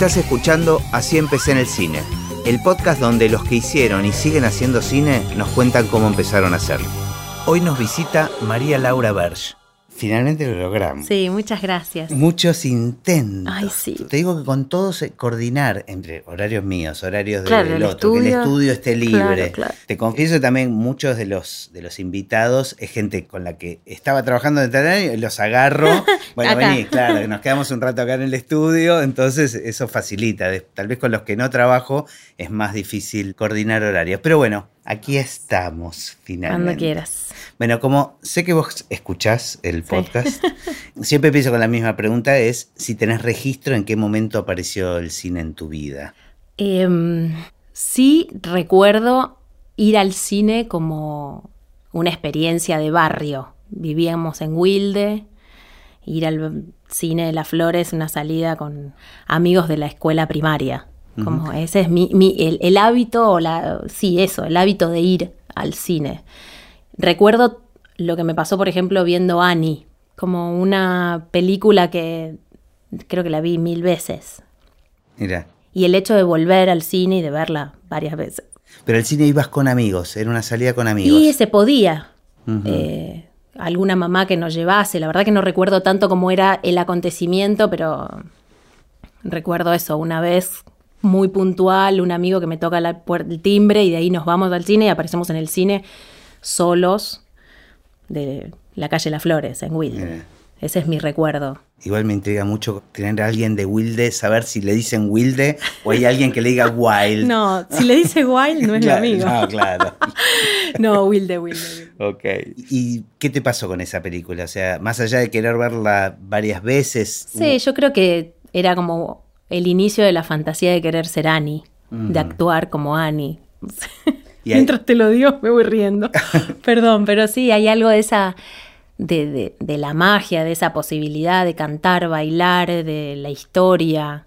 Estás escuchando Así empecé en el cine, el podcast donde los que hicieron y siguen haciendo cine nos cuentan cómo empezaron a hacerlo. Hoy nos visita María Laura Berge. Finalmente lo logramos. Sí, muchas gracias. Muchos intentos. Ay, sí. Te digo que con todos coordinar entre horarios míos, horarios Claro, del el otro, que el estudio. estudio esté libre. Claro, claro. Te confieso también muchos de los de los invitados es gente con la que estaba trabajando en el año y los agarro. Bueno, vení, claro, nos quedamos un rato acá en el estudio, entonces eso facilita. De- Tal vez con los que no trabajo es más difícil coordinar horarios. Pero bueno, aquí estamos finalmente. Cuando quieras. Bueno, como sé que vos escuchás el Sí. podcast, siempre empiezo con la misma pregunta, es si tenés registro en qué momento apareció el cine en tu vida. Em, sí recuerdo ir al cine como una experiencia de barrio. Vivíamos en Wilde, ir al cine de las Flores, una salida con amigos de la escuela primaria. Como ese es mi, mi- el, el hábito, o la, sí, eso, el hábito de ir al cine. Recuerdo lo que me pasó, por ejemplo, viendo Annie, como una película que creo que la vi mil veces. Mira, Y el hecho de volver al cine y de verla varias veces. pero al cine ibas con amigos, era una salida con amigos. Y se podía. Eh, alguna mamá que nos llevase. La verdad que no recuerdo tanto cómo era el acontecimiento, pero recuerdo eso. Una vez muy puntual, un amigo que me toca la el timbre y de ahí nos vamos al cine y aparecemos en el cine solos de la calle Las Flores, en. Mira. Ese es mi recuerdo. Igual me intriga mucho tener a alguien de Wilde, saber si le dicen Wilde o hay alguien que le diga Wild. No, si le dice Wild no es mi amigo. No, claro. No, Wilde, Wilde. Wilde. Ok. ¿Y qué te pasó con esa película? O sea, más allá de querer verla varias veces. Sí, yo creo que era como el inicio de la fantasía de querer ser Annie, de actuar como Annie. Y Mientras te lo digo, me voy riendo. Perdón, pero sí, hay algo de esa, de, de- de la magia, de esa posibilidad de cantar, bailar, de la historia,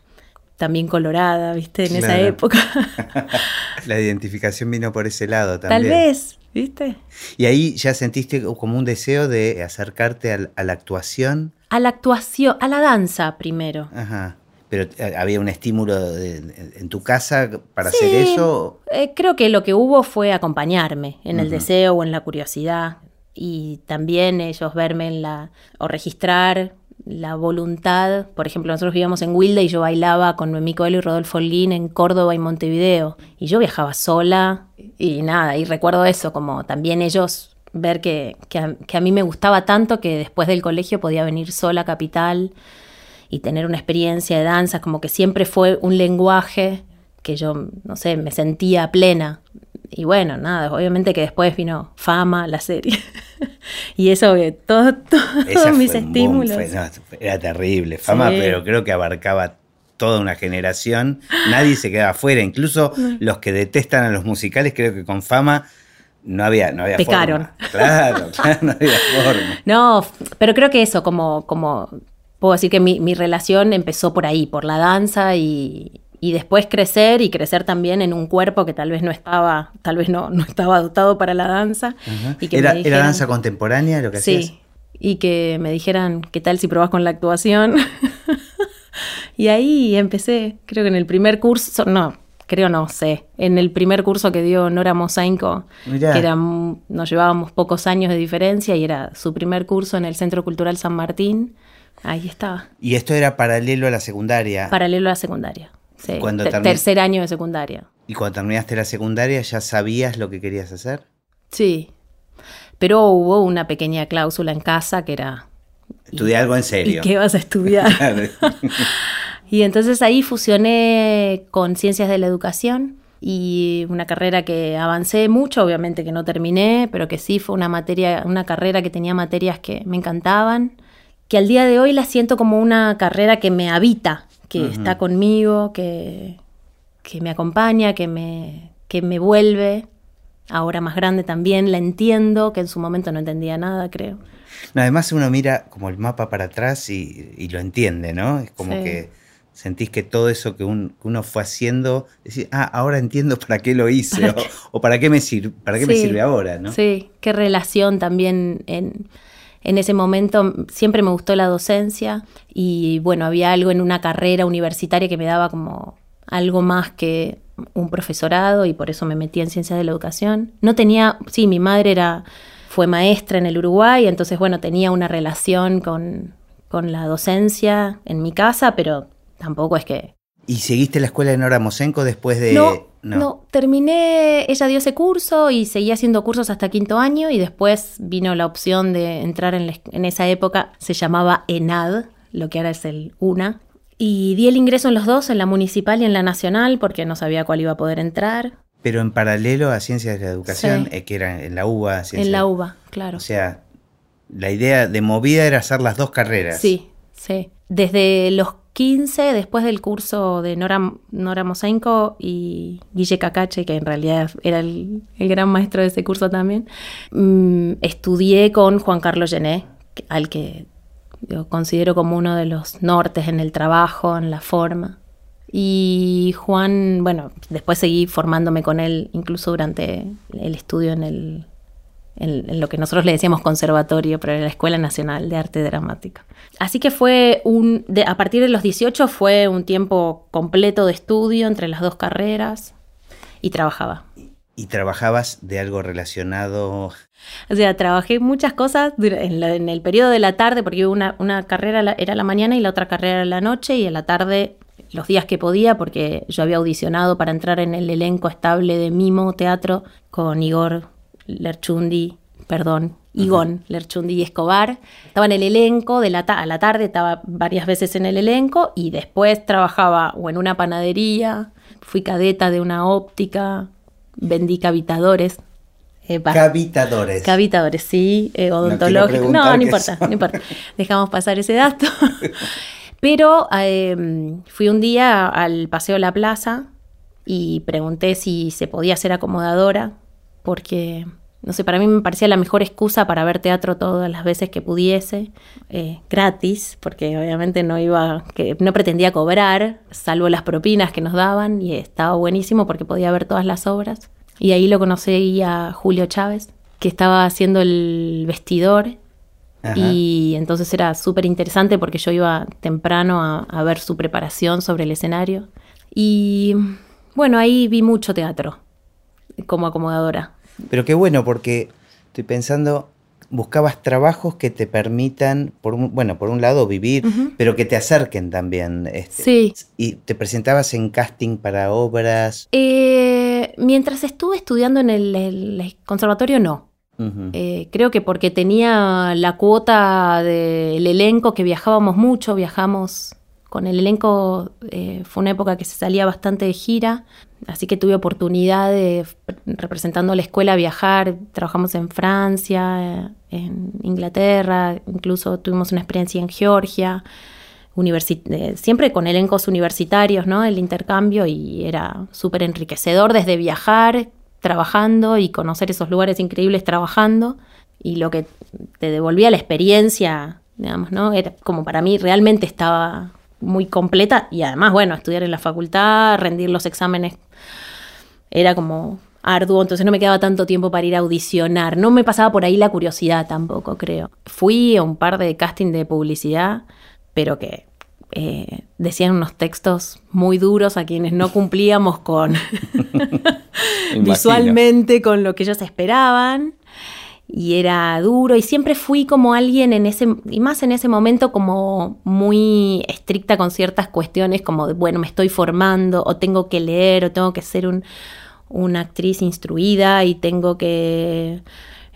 también colorada, ¿viste? En esa época. La identificación vino por ese lado también. Tal vez, ¿viste? Y ahí ya sentiste como un deseo de acercarte al- a, la actuación. A la actuación, a la danza primero. Ajá. Pero eh, había un estímulo de- en tu casa para Sí, hacer eso. eh, creo que lo que hubo fue acompañarme en el deseo o en la curiosidad y también ellos verme en la o registrar la voluntad. Por ejemplo, nosotros vivíamos en Wilde y yo bailaba con Noemí Coelho y Rodolfo Holguín en Córdoba y Montevideo y yo viajaba sola y nada, y recuerdo eso, como también ellos ver que, que a, que a mí me gustaba tanto que después del colegio podía venir sola a Capital y tener una experiencia de danza, como que siempre fue un lenguaje que yo, no sé, me sentía plena. Y bueno, nada, obviamente que después vino fama, la serie. y eso, todo, todos Esa mis boom, estímulos. fue- no, era terrible. Fama, Sí. pero creo que abarcaba toda una generación. Nadie se quedaba afuera. Incluso los que detestan a los musicales, creo que con fama no había, no había Pecaron. forma. Claro, claro, no había forma. No, pero creo que eso, como, como puedo decir que mi, mi relación empezó por ahí, por la danza y, y después crecer y crecer también en un cuerpo que tal vez no estaba, tal vez no, no estaba dotado para la danza. y que me ¿Era, ¿Era dijeran- danza contemporánea lo que hacías? Sí, y que me dijeran, ¿qué tal si probás con la actuación? y ahí empecé, creo que en el primer curso, no, creo no sé, en el primer curso que dio Nora Mosainco, Mirá. que era, nos llevábamos pocos años de diferencia y era su primer curso en el Centro Cultural San Martín, ahí estaba, Y esto era paralelo a la secundaria. paralelo a la secundaria. Sí, Cuando tercer año de secundaria. Y cuando terminaste la secundaria, ¿ya sabías lo que querías hacer? Sí, pero hubo una pequeña cláusula en casa que era... Estudié algo en ¿Y serio. qué vas a estudiar? Y entonces ahí fusioné con ciencias de la educación y una carrera que avancé mucho, obviamente que no terminé, pero que sí fue una materia, una carrera que tenía materias que me encantaban, que al día de hoy la siento como una carrera que me habita, que está conmigo, que, que me acompaña, que me, que me vuelve. Ahora más grande también la entiendo, que en su momento no entendía nada, creo. No, además uno mira como el mapa para atrás y, y lo entiende, ¿no? Es como Sí. que sentís que todo eso que, un- que uno fue haciendo, decís, ah, ahora entiendo para qué lo hice o, o para qué me, sir- para qué me sirve ahora, ¿no? Sí, qué relación también en, En ese momento siempre me gustó la docencia y bueno, había algo en una carrera universitaria que me daba como algo más que un profesorado y por eso me metí en ciencias de la educación. No tenía, sí, mi madre era fue maestra en el Uruguay, entonces bueno, tenía una relación con, con la docencia en mi casa, pero tampoco es que... ¿Y seguiste la escuela de Nora Mosenko después de...? No, no, terminé, ella dio ese curso y seguí haciendo cursos hasta quinto año y después vino la opción de entrar en, en esa época, se llamaba ENAD, lo que ahora es el UNA, y di el ingreso en los dos, en la municipal y en la nacional, porque no sabía cuál iba a poder entrar. Pero en paralelo a Ciencias de la Educación, eh, que era en la UBA. en la UBA, claro. O sea, la idea de movida era hacer las dos carreras. Sí, sí. Desde los 15, después del curso de Nora, Nora Mosenko y Guille Cacache, que en realidad era el, gran maestro de ese curso también, mm, estudié con Juan Carlos Gené, al que yo considero como uno de los nortes en el trabajo, en la forma. Y Juan, bueno, después seguí formándome con él incluso durante el estudio en, el, en, lo que nosotros le decíamos conservatorio, pero en la Escuela Nacional de Arte Dramática. Así que fue un, a partir de los 18 fue un tiempo completo de estudio entre las dos carreras y trabajaba. ¿Y trabajabas de algo relacionado? O sea, trabajé muchas cosas en, el periodo de la tarde, porque una, una carrera era la mañana y la otra carrera era la noche, y en la tarde los días que podía, porque yo había audicionado para entrar en el elenco estable de Mimo Teatro con Igor Lerchundi, perdón, Igón Lerchundi y Escobar. Estaba en el elenco de la a la tarde, estaba varias veces en el elenco y después trabajaba o en una panadería, fui cadeta de una óptica, vendí cavitadores. Eh, cavitadores. Cavitadores, sí, eh, odontológicos. No, no, importa, no importa. Dejamos pasar ese dato. Pero em, fui un día al Paseo La Plaza y pregunté si se podía ser acomodadora, porque, no sé, para mí me parecía la mejor excusa para ver teatro todas las veces que pudiese, eh, gratis, porque obviamente no iba, que no pretendía cobrar, salvo las propinas que nos daban, y estaba buenísimo porque podía ver todas las obras. Y ahí lo conocí a Julio Chávez, que estaba haciendo el vestidor y entonces era súper interesante porque yo iba temprano a, ver su preparación sobre el escenario. Y bueno, ahí vi mucho teatro como acomodadora. Pero qué bueno porque estoy pensando, buscabas trabajos que te permitan, por bueno, por un lado vivir, pero que te acerquen también. Este, sí. ¿Y te presentabas en casting para obras? Eh, mientras estuve estudiando en el conservatorio, no. Eh, creo que porque tenía la cuota del elenco que viajábamos mucho, viajamos con el elenco, eh, fue una época que se salía bastante de gira, así que tuve oportunidad de, representando la escuela, viajar, trabajamos en Francia, en Inglaterra, incluso tuvimos una experiencia en Georgia, eh, siempre con elencos universitarios, ¿no? El intercambio y era súper enriquecedor desde viajar, trabajando y conocer esos lugares increíbles trabajando y lo que te devolvía la experiencia, digamos, ¿no? Era como para mí realmente estaba muy completa y además, bueno, estudiar en la facultad, rendir los exámenes, era como arduo, entonces no me quedaba tanto tiempo para ir a audicionar. No me pasaba por ahí la curiosidad tampoco, creo. Fui a un par de casting de publicidad, pero que eh, decían unos textos muy duros a quienes no cumplíamos con visualmente con lo que ellos esperaban y era duro y siempre fui como alguien en ese y más en ese momento como muy estricta con ciertas cuestiones como de bueno me estoy formando o tengo que leer o tengo que ser un, una actriz instruida y tengo que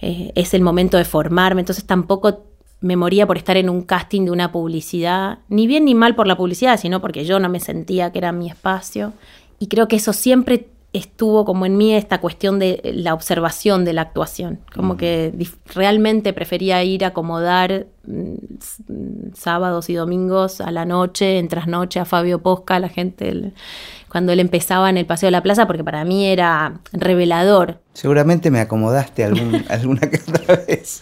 eh, es el momento de formarme entonces tampoco me moría por estar en un casting de una publicidad, ni bien ni mal por la publicidad, sino porque yo no me sentía que era mi espacio. Y creo que eso siempre estuvo como en mí esta cuestión de la observación de la actuación, como que realmente prefería ir a acomodar mm, sábados y domingos a la noche, en trasnoche a Fabio Posca, la gente cuando él empezaba en el Paseo de la Plaza, porque para mí era revelador. Seguramente me acomodaste algún, alguna que otra vez.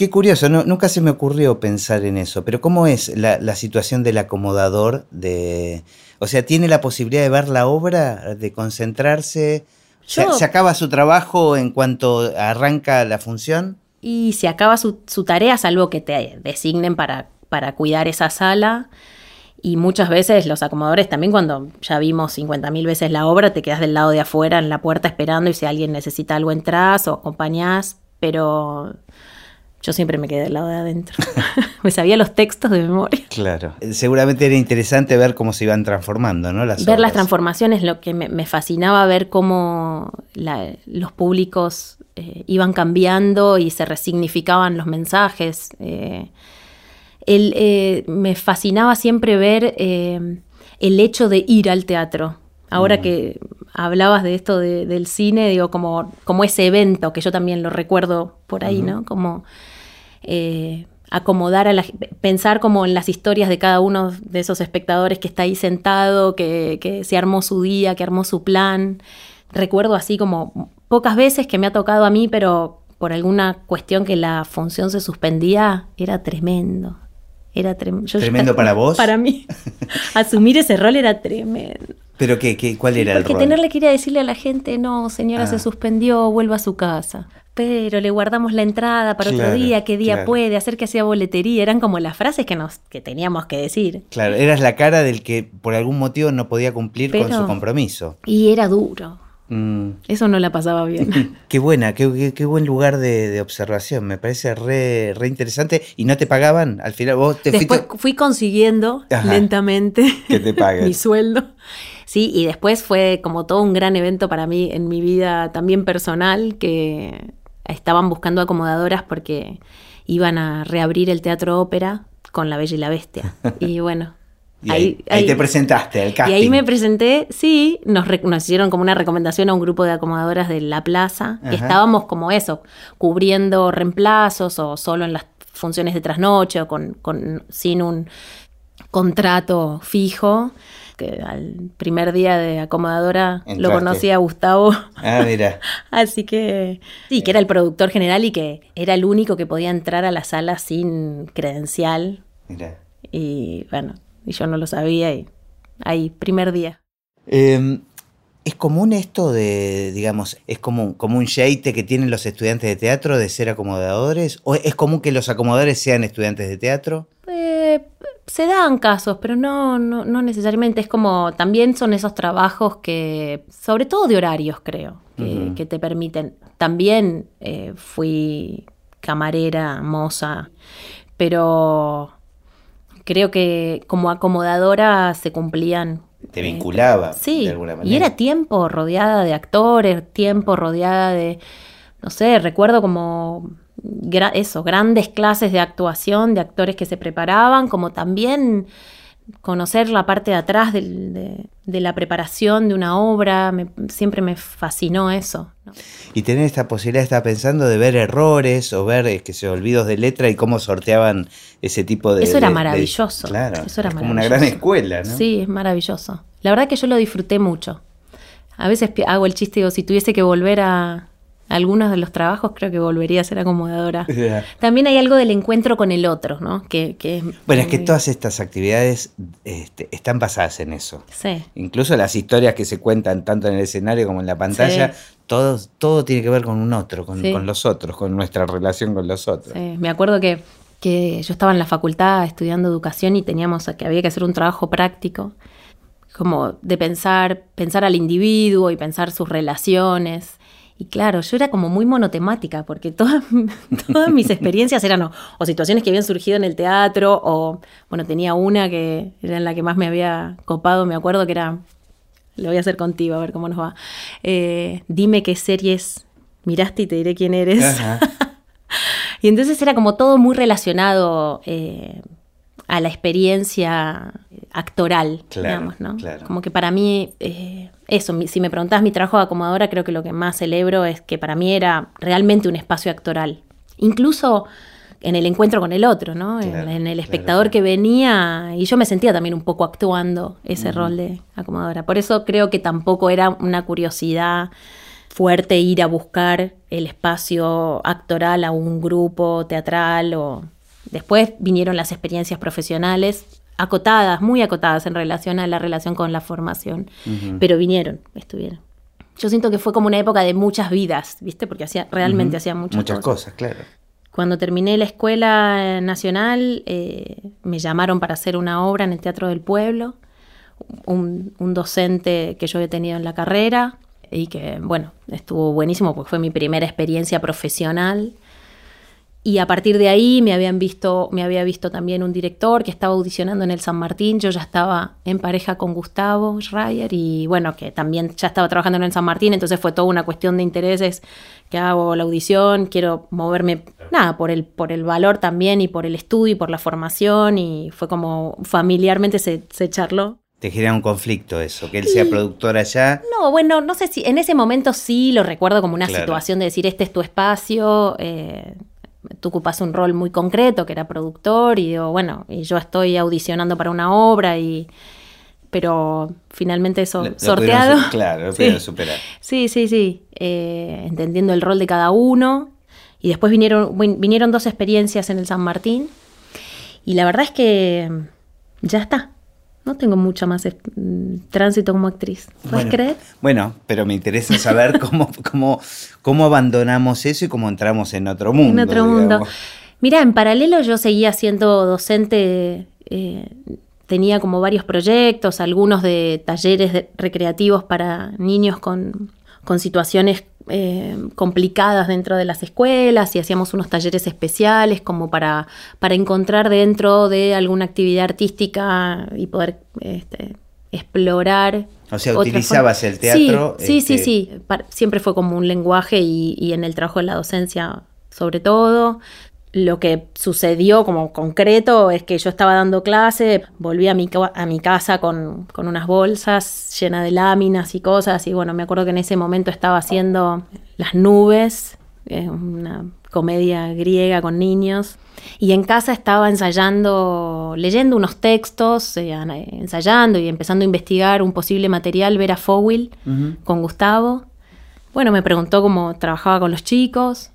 Qué curioso, nunca se me ocurrió pensar en eso, pero ¿cómo es la, situación del acomodador? De, o sea, ¿tiene la posibilidad de ver la obra, de concentrarse? ¿Se, acaba su trabajo en cuanto arranca la función? y se acaba su, tarea, salvo que te designen para, para cuidar esa sala. Y muchas veces los acomodadores también cuando ya vimos 50.000 veces la obra, te quedas del lado de afuera en la puerta esperando y si alguien necesita algo entras o acompañás, pero yo siempre me quedé del lado de adentro. me sabía los textos de memoria. Claro. Seguramente era interesante ver cómo se iban transformando, ¿no? Las ver las transformaciones, lo que me, fascinaba ver cómo los públicos eh, iban cambiando y se resignificaban los mensajes. Eh, eh, me fascinaba siempre ver el hecho de ir al teatro. Ahora mm. que hablabas de esto del cine, digo, como, como ese evento, que yo también lo recuerdo por ahí, ¿no? Como acomodar a la pensar como en las historias de cada uno de esos espectadores que está ahí sentado, que, que se armó su día, que armó su plan. Recuerdo así como pocas veces que me ha tocado a mí, pero por alguna cuestión que la función se suspendía, era tremendo. Era tremendo para vos. Para mí. Asumir ese rol era tremendo. ¿Pero qué, qué cuál era el rol? Porque tenerle que ir a decirle a la gente, no, señora, se ah. suspendió, vuelva a su casa. Pero le guardamos la entrada para otro día, qué día puede, hacer que hacía boletería. Eran como las frases que, nos, que teníamos que decir. Claro, eras la cara del que por algún motivo no podía cumplir con su compromiso. Y era duro. Mm. Eso no la pasaba bien. qué buena, qué, buen lugar de, observación. Me parece re, interesante. ¿Y no te pagaban? Al final vos te Después fui consiguiendo lentamente que te mi sueldo. Sí, y después fue como todo un gran evento para mí en mi vida también personal, que estaban buscando acomodadoras porque iban a reabrir el teatro ópera con La Bella y la Bestia. Y bueno, y ahí, te presentaste, el casting. Y ahí me presenté, sí, nos, hicieron como una recomendación a un grupo de acomodadoras de la plaza. Y estábamos como eso, cubriendo reemplazos o solo en las funciones de trasnoche o con, sin un contrato fijo. Que al primer día de acomodadora lo conocí a Gustavo. Ah, mira. Así que sí, que era el productor general y que era el único que podía entrar a la sala sin credencial. Mira. Y bueno, y yo no lo sabía y ahí, primer día. Em, ¿Es común esto de, digamos, es como, como un sheite que tienen los estudiantes de teatro de ser acomodadores? ¿O es común que los acomodadores sean estudiantes de teatro? Eh, se dan casos, pero no, no, necesariamente. Es como, también son esos trabajos que, sobre todo de horarios, creo, que, te permiten. También eh, fui camarera, moza, pero creo que como acomodadora se cumplían. Te vinculaba sí, de alguna manera. Y era tiempo rodeada de actores, tiempo rodeada de, no sé, recuerdo como eso, grandes clases de actuación, de actores que se preparaban, como también conocer la parte de atrás de, la preparación de una obra, siempre me fascinó eso. Y tener esta posibilidad, estaba pensando, de ver errores o ver eh, que se olvidos de letra y cómo sorteaban ese tipo de... Eso era maravilloso. claro, eso era como una gran escuela, ¿no? Sí, es maravilloso. La verdad que yo lo disfruté mucho. A veces hago el chiste, digo, si tuviese que volver a, algunos de los trabajos creo que volvería a ser acomodadora. También hay algo del encuentro con el otro, ¿no? Que, bueno, es que todas estas actividades este, están basadas en eso. Sí. Incluso las historias que se cuentan tanto en el escenario como en la pantalla, todo, todo tiene que ver con un otro, con, los otros, con nuestra relación con los otros. Sí. Me acuerdo que, que yo estaba en la facultad estudiando educación y teníamos que había que hacer un trabajo práctico como de pensar, pensar al individuo y pensar sus relaciones. Y claro, yo era como muy monotemática, porque todas, todas mis experiencias eran o, situaciones que habían surgido en el teatro, o bueno, tenía una que era en la que más me había copado, me acuerdo que era, lo voy a hacer contigo, a ver cómo nos va. Eh, dime qué series miraste y te diré quién eres. y entonces era como todo muy relacionado eh, a la experiencia actoral, digamos, ¿no? Como que para mí... Eh, eso, si me preguntás mi trabajo de acomodadora, creo que lo que más celebro es que para mí era realmente un espacio actoral. Incluso en el encuentro con el otro, ¿no? en, el espectador que venía, y yo me sentía también un poco actuando ese rol de acomodadora. Por eso creo que tampoco era una curiosidad fuerte ir a buscar el espacio actoral a un grupo teatral o después vinieron las experiencias profesionales acotadas, muy acotadas en relación a la relación con la formación, pero vinieron, estuvieron. Yo siento que fue como una época de muchas vidas, ¿viste? Porque hacía, realmente hacía muchas, muchas cosas. claro. Cuando terminé la escuela nacional, eh, me llamaron para hacer una obra en el Teatro del Pueblo. Un, un docente que yo había tenido en la carrera y que, bueno, estuvo buenísimo porque fue mi primera experiencia profesional. Y a partir de ahí me habían visto, me había visto también un director que estaba audicionando en el San Martín. Yo ya estaba en pareja con Gustavo Schreier y bueno, que también ya estaba trabajando en el San Martín, entonces fue toda una cuestión de intereses que hago la audición, quiero moverme, nada, por el, por el valor también y por el estudio y por la formación y fue como familiarmente se, se charló. Te genera un conflicto eso, que él sea productor allá. No, bueno, no sé si en ese momento sí lo recuerdo como una situación de decir, este es tu espacio, eh, tú ocupas un rol muy concreto, que era productor, y digo, bueno, y yo estoy audicionando para una obra, y pero finalmente eso sorteado. claro, lo sí. superar. Sí, sí, sí, eh, entendiendo el rol de cada uno. Y después vinieron, vinieron dos experiencias en el San Martín, y la verdad es que ya está no tengo mucho más mm, tránsito como actriz. ¿Puedes creer? Bueno, pero me interesa saber cómo, cómo, cómo abandonamos eso y cómo entramos en otro mundo. En otro mundo. Mira, en paralelo yo seguía siendo docente, eh, tenía como varios proyectos, algunos de talleres recreativos para niños con, con situaciones eh, complicadas dentro de las escuelas y hacíamos unos talleres especiales como para, para encontrar dentro de alguna actividad artística y poder este, explorar. O sea, utilizabas el teatro. Sí, sí, sí, este, Siempre fue como un lenguaje y, y en el trabajo de la docencia sobre todo lo que sucedió como concreto es que yo estaba dando clase, volví a mi, a mi casa con, unas bolsas llenas de láminas y cosas, y bueno, me acuerdo que en ese momento estaba haciendo Las nubes, una comedia griega con niños, y en casa estaba ensayando, leyendo unos textos, eh, ensayando y empezando a investigar un posible material, ver a Fowell con Gustavo. Bueno, me preguntó cómo trabajaba con los chicos,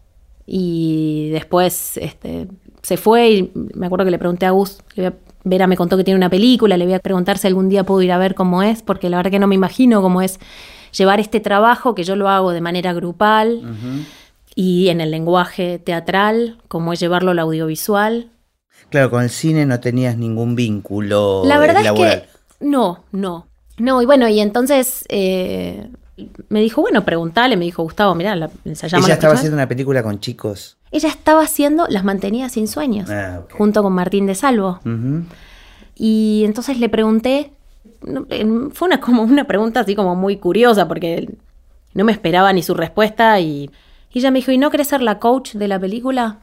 y después este, se fue y me acuerdo que le pregunté a Gus, Vera me contó que tiene una película, le voy a preguntar si algún día puedo ir a ver cómo es, porque la verdad que no me imagino cómo es llevar este trabajo, que yo lo hago de manera grupal y en el lenguaje teatral, cómo es llevarlo al audiovisual. Claro, con el cine no tenías ningún vínculo. La verdad es que no, no. No, y bueno, y entonces eh, me dijo, bueno, preguntale, me dijo Gustavo, mirá, la, llama Ella estaba haciendo una película con chicos. Ella estaba haciendo Las mantenía sin sueños, ah, junto con Martín de Salvo. Y entonces le pregunté, fue una, como una pregunta así como muy curiosa, porque no me esperaba ni su respuesta, y, y ella me dijo, ¿y no querés ser la coach de la película?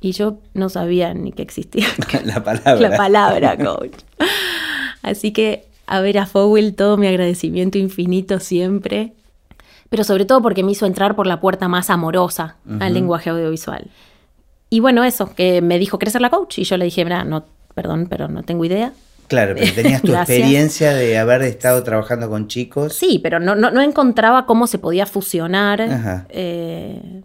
Y yo no sabía ni que existía. la palabra. La palabra coach. Así que a ver a Fowell todo mi agradecimiento infinito siempre, pero sobre todo porque me hizo entrar por la puerta más amorosa al lenguaje audiovisual. Y bueno, eso, que me dijo, ¿querés ser la coach? Y yo le dije, no, perdón, pero no tengo idea. Claro, pero tenías tu experiencia de haber estado trabajando con chicos. Sí, pero no, no, encontraba cómo se podía fusionar. Eh,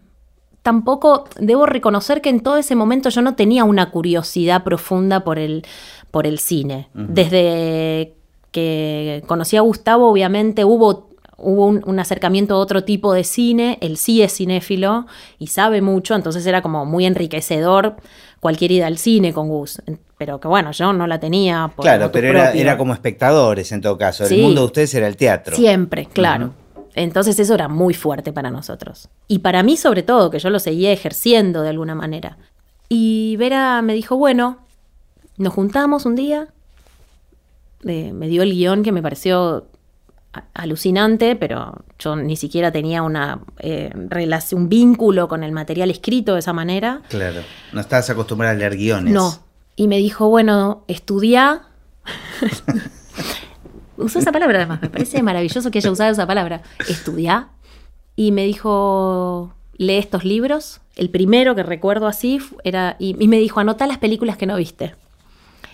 tampoco debo reconocer que en todo ese momento yo no tenía una curiosidad profunda por el, por el cine. Desde que conocí a Gustavo, obviamente hubo, hubo un, acercamiento a otro tipo de cine, él sí es cinéfilo y sabe mucho, entonces era como muy enriquecedor cualquier ida al cine con Gus. Pero que bueno, yo no la tenía. Por claro, pero era, era, como espectadores en todo caso. El mundo de ustedes era el teatro. Siempre, claro. Entonces eso era muy fuerte para nosotros. Y para mí sobre todo, que yo lo seguía ejerciendo de alguna manera. Y Vera me dijo, bueno, nos juntamos un día me dio el guion que me pareció alucinante, pero yo ni siquiera tenía una eh, relación, un vínculo con el material escrito de esa manera. Claro, no estabas acostumbrada a leer guiones. No, y me dijo, bueno, estudia. Usó esa palabra además, me parece maravilloso que haya usado esa palabra. Estudia. Y me dijo, lee estos libros. El primero que recuerdo así era, y, y me dijo, anota las películas que no viste.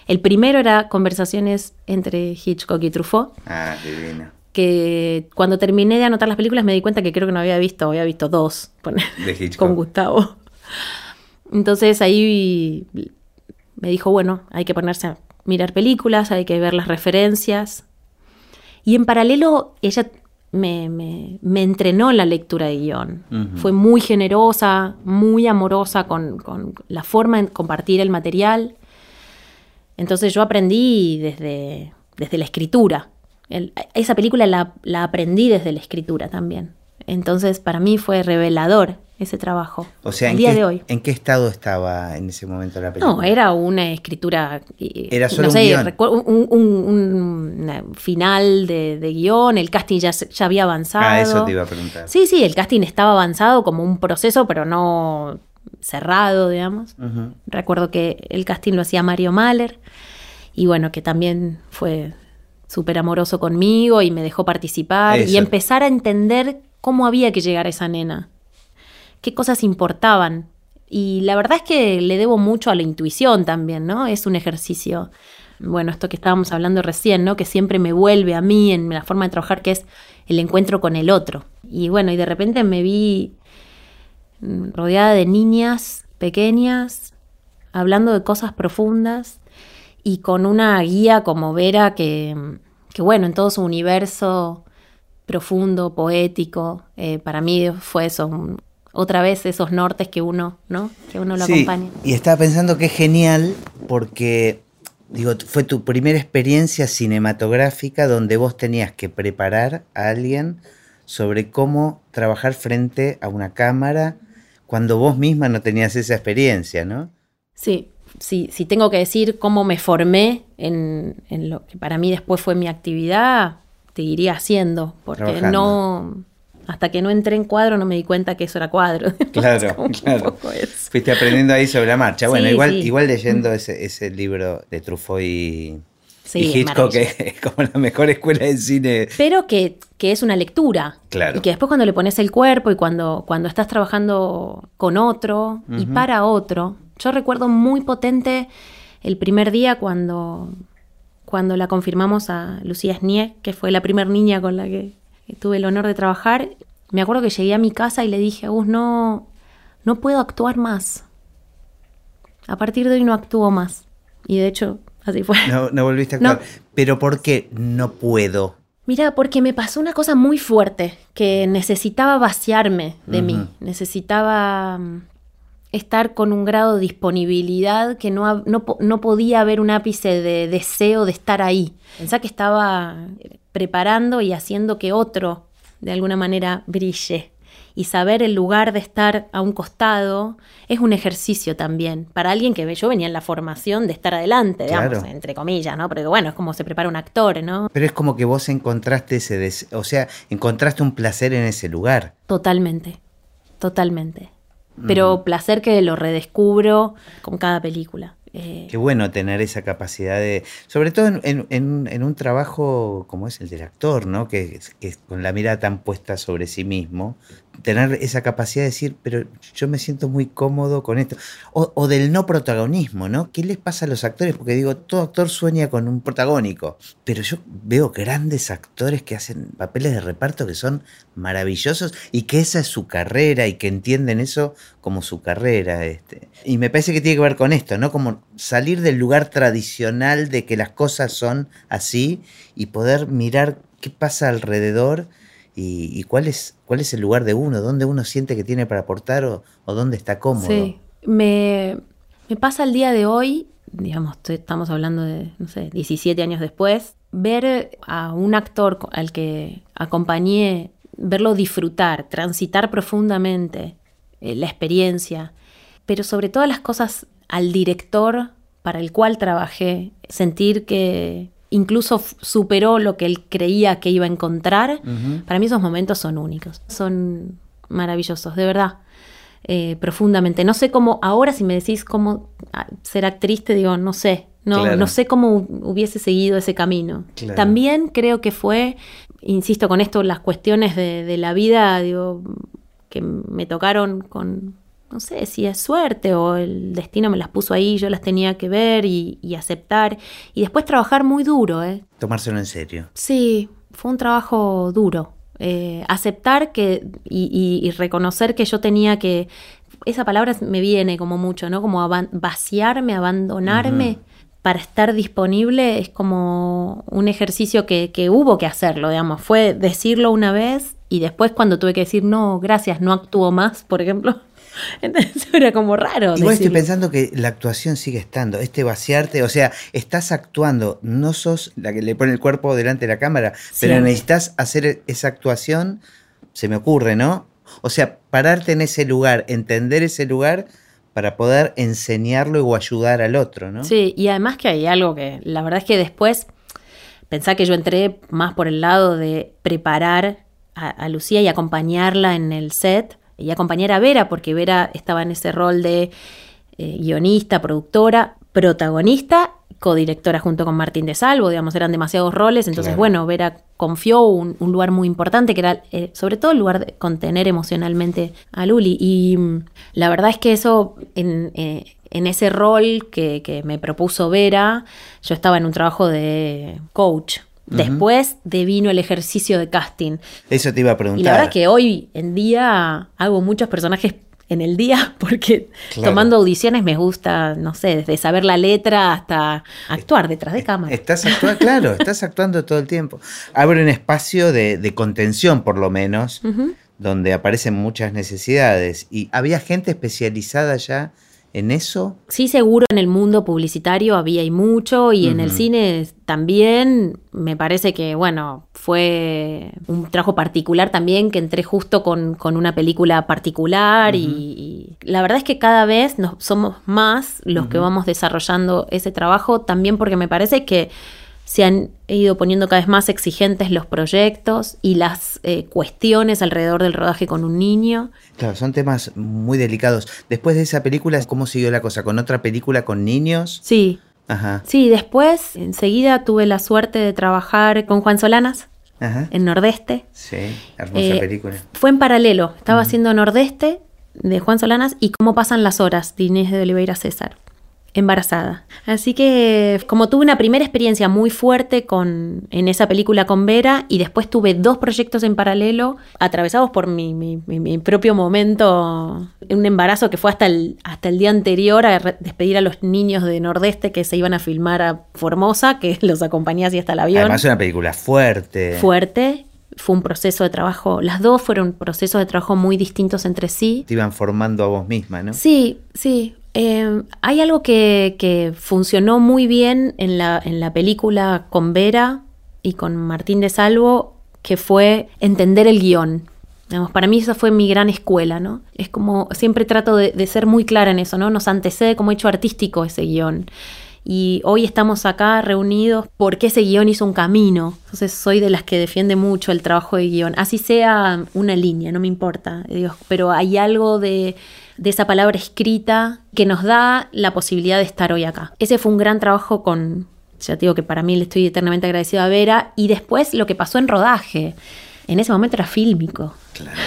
El primero era conversaciones entre Hitchcock y Truffaut. Ah, divino. Que cuando terminé de anotar las películas me di cuenta que creo que no había visto, había visto dos con Gustavo. Entonces ahí me dijo, bueno, hay que ponerse a mirar películas, hay que ver las referencias. Y en paralelo, ella me, me, entrenó en la lectura de guion. Fue muy generosa, muy amorosa con, con, la forma de compartir el material. Entonces yo aprendí desde, desde la escritura. esa película la, la aprendí desde la escritura también. Entonces para mí fue revelador ese trabajo. O sea, ¿en día qué, de hoy. ¿en qué estado estaba en ese momento la película? No, era una escritura. Era solo un, un, final de, guion, el casting ya, ya había avanzado. Ah, eso te iba a preguntar. Sí, sí, el casting estaba avanzado como un proceso, pero no cerrado, digamos. Recuerdo que el casting lo hacía Mario Mahler y bueno, que también fue súper amoroso conmigo y me dejó participar y empezar a entender cómo había que llegar a esa nena qué cosas importaban. Y la verdad es que le debo mucho a la intuición también, ¿no? Es un ejercicio, bueno, esto que estábamos hablando recién, ¿no? Que siempre me vuelve a mí en la forma de trabajar, que es el encuentro con el otro. Y bueno, y de repente me vi rodeada de niñas pequeñas, hablando de cosas profundas y con una guía como Vera que, que bueno, en todo su universo profundo, poético, eh, para mí fue eso, otra vez esos nortes que uno, ¿no? Que uno lo sí, acompaña. Y estaba pensando que es genial porque, digo, fue tu primera experiencia cinematográfica donde vos tenías que preparar a alguien sobre cómo trabajar frente a una cámara cuando vos misma no tenías esa experiencia, ¿no? Sí, sí, sí tengo que decir cómo me formé en, en lo que para mí después fue mi actividad, te iría haciendo, porque no hasta que no entré en cuadro no me di cuenta que eso era cuadro. Claro, claro. Fuiste aprendiendo ahí sobre la marcha. Bueno, igual, igual leyendo ese, ese libro de Truffaut y, Hitchcock, que es como la mejor escuela de cine. Pero que, que, es una lectura. Claro. Y que después cuando le pones el cuerpo y cuando, cuando estás trabajando con otro y para otro. Yo recuerdo muy potente el primer día cuando, cuando la confirmamos a Lucía Snie, que fue la primera niña con la que tuve el honor de trabajar, me acuerdo que llegué a mi casa y le dije a Gus, no, no puedo actuar más. A partir de hoy no actúo más. Y de hecho, así fue. No, no volviste a actuar. Pero ¿por qué no puedo? Mira, porque me pasó una cosa muy fuerte, que necesitaba vaciarme de mí, necesitaba mm, estar con un grado de disponibilidad que no, no, no podía haber un ápice de deseo de estar ahí. Pensá que estaba preparando y haciendo que otro de alguna manera brille. Y saber el lugar de estar a un costado es un ejercicio también. Para alguien que yo venía en la formación de estar adelante, digamos, entre comillas, ¿no? Porque bueno, es como se prepara un actor, ¿no? Pero es como que vos encontraste ese, o sea, encontraste un placer en ese lugar. Totalmente, totalmente. Pero placer que lo redescubro con cada película. Eh, Qué bueno tener esa capacidad de, sobre todo en, un trabajo como es el del actor, ¿no? Que, que, con la mirada tan puesta sobre sí mismo, tener esa capacidad de decir, pero yo me siento muy cómodo con esto. O, del no protagonismo, ¿no? ¿Qué les pasa a los actores? Porque digo, todo actor sueña con un protagónico, pero yo veo grandes actores que hacen papeles de reparto que son maravillosos y que esa es su carrera y que entienden eso como su carrera. Este. Y me parece que tiene que ver con esto, ¿no? Como salir del lugar tradicional de que las cosas son así y poder mirar qué pasa alrededor y, cuál, es, cuál es el lugar de uno, dónde uno siente que tiene para aportar o, dónde está cómodo. Sí, me, pasa el día de hoy, digamos, estamos hablando de, no sé, 17 años después, ver a un actor al que acompañé, verlo disfrutar, transitar profundamente eh, la experiencia, pero sobre todas las cosas al director para el cual trabajé, sentir que, incluso superó lo que él creía que iba a encontrar, para mí esos momentos son únicos, son maravillosos, de verdad. Eh, profundamente. No sé cómo, ahora si me decís cómo ah, ser actriz, te digo, no sé, no, no sé cómo hubiese seguido ese camino. También creo que fue, insisto con esto, las cuestiones de, de la vida, digo, que me tocaron con, no sé si es suerte o el destino me las puso ahí, yo las tenía que ver y, aceptar. Y después trabajar muy duro, ¿eh? Tomárselo en serio. Sí, fue un trabajo duro. Eh, aceptar que y, reconocer que yo tenía que. Esa palabra me viene como mucho, ¿no? Como vaciarme, abandonarme para estar disponible es como un ejercicio que, que hubo que hacerlo, digamos. Fue decirlo una vez y después cuando tuve que decir, no, gracias, no actúo más, por ejemplo. Entonces era como raro. Igual estoy pensando que la actuación sigue estando, este vaciarte, o sea, estás actuando, no sos la que le pone el cuerpo delante de la cámara, pero necesitas hacer esa actuación, se me ocurre, ¿no? O sea, pararte en ese lugar, entender ese lugar para poder enseñarlo o ayudar al otro, ¿no? Sí, y además que hay algo que la verdad es que después pensá que yo entré más por el lado de preparar a, a Lucía y acompañarla en el set y acompañar a Vera, porque Vera estaba en ese rol de eh, guionista, productora, protagonista, codirectora junto con Martín de Salvo, digamos, eran demasiados roles, entonces Claro. bueno, Vera confió un, un lugar muy importante que era eh, sobre todo el lugar de contener emocionalmente a Luli y mm, la verdad es que eso en, eh, en ese rol que, que me propuso Vera, yo estaba en un trabajo de coach. Después de vino el ejercicio de casting. Eso te iba a preguntar. Y la verdad es que hoy en día hago muchos personajes en el día porque Claro. tomando audiciones me gusta, no sé, desde saber la letra hasta actuar detrás de cámara. Estás actuando, claro, estás actuando todo el tiempo. Abre un espacio de, de contención, por lo menos, donde aparecen muchas necesidades. ¿Y había gente especializada ya en eso? Sí, seguro en el mundo publicitario había y mucho, y en el cine también. Me parece que, bueno, fue un trabajo particular también, que entré justo con, con una película particular, y, y la verdad es que cada vez nos, somos más los que vamos desarrollando ese trabajo, también porque me parece que se han ido poniendo cada vez más exigentes los proyectos y las eh, cuestiones alrededor del rodaje con un niño. Claro, son temas muy delicados. Después de esa película, ¿cómo siguió la cosa? ¿Con otra película con niños? Sí, Ajá. Sí, después, enseguida tuve la suerte de trabajar con Juan Solanas Ajá. en Nordeste. Sí, hermosa Eh, película. Fue en paralelo, estaba haciendo Nordeste de Juan Solanas y cómo pasan las horas de Inés de Oliveira César, embarazada. Así que como tuve una primera experiencia muy fuerte con, en esa película con Vera y después tuve dos proyectos en paralelo atravesados por mi, mi- mi- mi propio momento, un embarazo que fue hasta el, hasta el día anterior a despedir a los niños de Nordeste que se iban a filmar a Formosa, que los acompañé así hasta el avión Además, una película fuerte. fuerte. Fue un proceso de trabajo, las dos fueron procesos de trabajo muy distintos entre sí. Te iban formando a vos misma, ¿no? Sí, sí. Eh, hay algo que, funcionó muy bien en la, película con Vera y con Martín de Salvo, que fue entender el guion. Para mí esa fue mi gran escuela, ¿no? Es como, siempre trato de, de ser muy clara en eso, ¿no? Nos antecede como hecho artístico ese guion. Y hoy estamos acá reunidos porque ese guion hizo un camino. Entonces soy de las que defiende mucho el trabajo de guion. Así sea una línea, no me importa. Digo, pero hay algo de, de esa palabra escrita que nos da la posibilidad de estar hoy acá. Ese fue un gran trabajo con, ya te digo que para mí le estoy eternamente agradecido a Vera. Y después lo que pasó en rodaje. En ese momento era fílmico. Claro.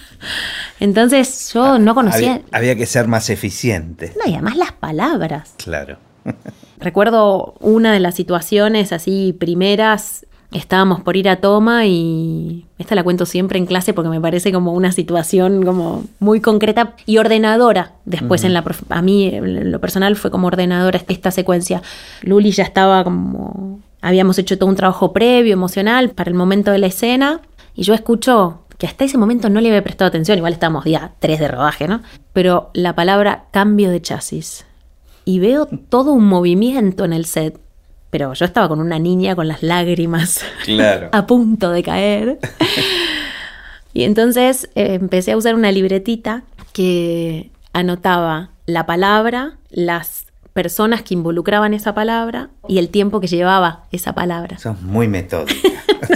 Entonces yo no conocía... Había, había que ser más eficiente. No, y además las palabras. Claro. Recuerdo una de las situaciones así primeras, estábamos por ir a toma y esta la cuento siempre en clase porque me parece como una situación como muy concreta y ordenadora. Después en la a mí en lo personal fue como ordenadora esta secuencia. Luli ya estaba como habíamos hecho todo un trabajo previo emocional para el momento de la escena y yo escucho que hasta ese momento no le había prestado atención, igual estábamos día 3 de rodaje, ¿no? Pero la palabra cambio de chasis y veo todo un movimiento en el set. Pero yo estaba con una niña con las lágrimas Claro. a punto de caer. y entonces eh, empecé a usar una libretita que anotaba la palabra, las personas que involucraban esa palabra y el tiempo que llevaba esa palabra. Sos muy metódica.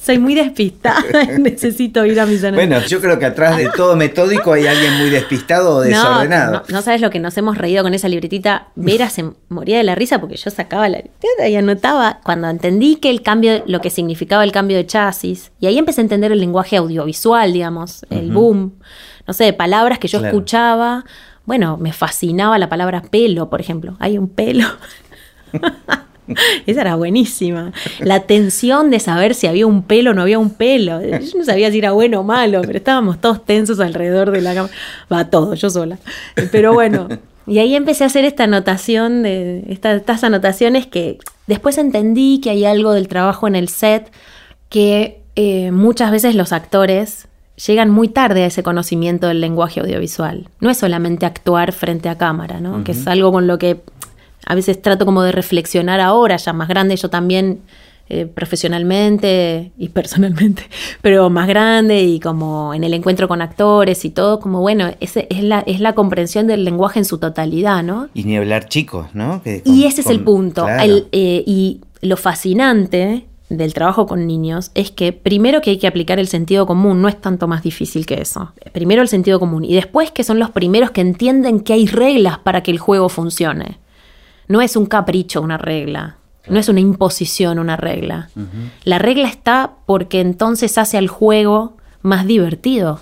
Soy muy despistada, necesito ir a mis anotaciones. bueno, yo creo que atrás de todo metódico hay alguien muy despistado o desordenado. No, no, no sabes lo que nos hemos reído con esa libretita. Vera se moría de la risa porque yo sacaba la libretita y anotaba cuando entendí que el cambio, lo que significaba el cambio de chasis. Y ahí empecé a entender el lenguaje audiovisual, digamos, el boom. No sé, palabras que yo Claro. escuchaba. Bueno, me fascinaba la palabra pelo, por ejemplo. Hay un pelo. Esa era buenísima. La tensión de saber si había un pelo o no había un pelo. Yo no sabía si era bueno o malo, pero estábamos todos tensos alrededor de la cama. Va todo, yo sola. Pero bueno, Y ahí empecé a hacer esta anotación, de estas anotaciones que después entendí que hay algo del trabajo en el set que eh, muchas veces los actores llegan muy tarde a ese conocimiento del lenguaje audiovisual. No es solamente actuar frente a cámara, ¿no? Que es algo con lo que a veces trato como de reflexionar ahora, ya más grande, yo también eh, profesionalmente y personalmente, pero más grande y como en el encuentro con actores y todo, como bueno, ese es, la, es la comprensión del lenguaje en su totalidad, ¿no? Y ni hablar chicos, ¿no? y ese es el punto. Eh, y lo fascinante del trabajo con niños es que primero que hay que aplicar el sentido común, no es tanto más difícil que eso. Primero el sentido común y después que son los primeros que entienden que hay reglas para que el juego funcione. No es un capricho una regla, no es una imposición una regla. La regla está porque entonces hace al juego más divertido.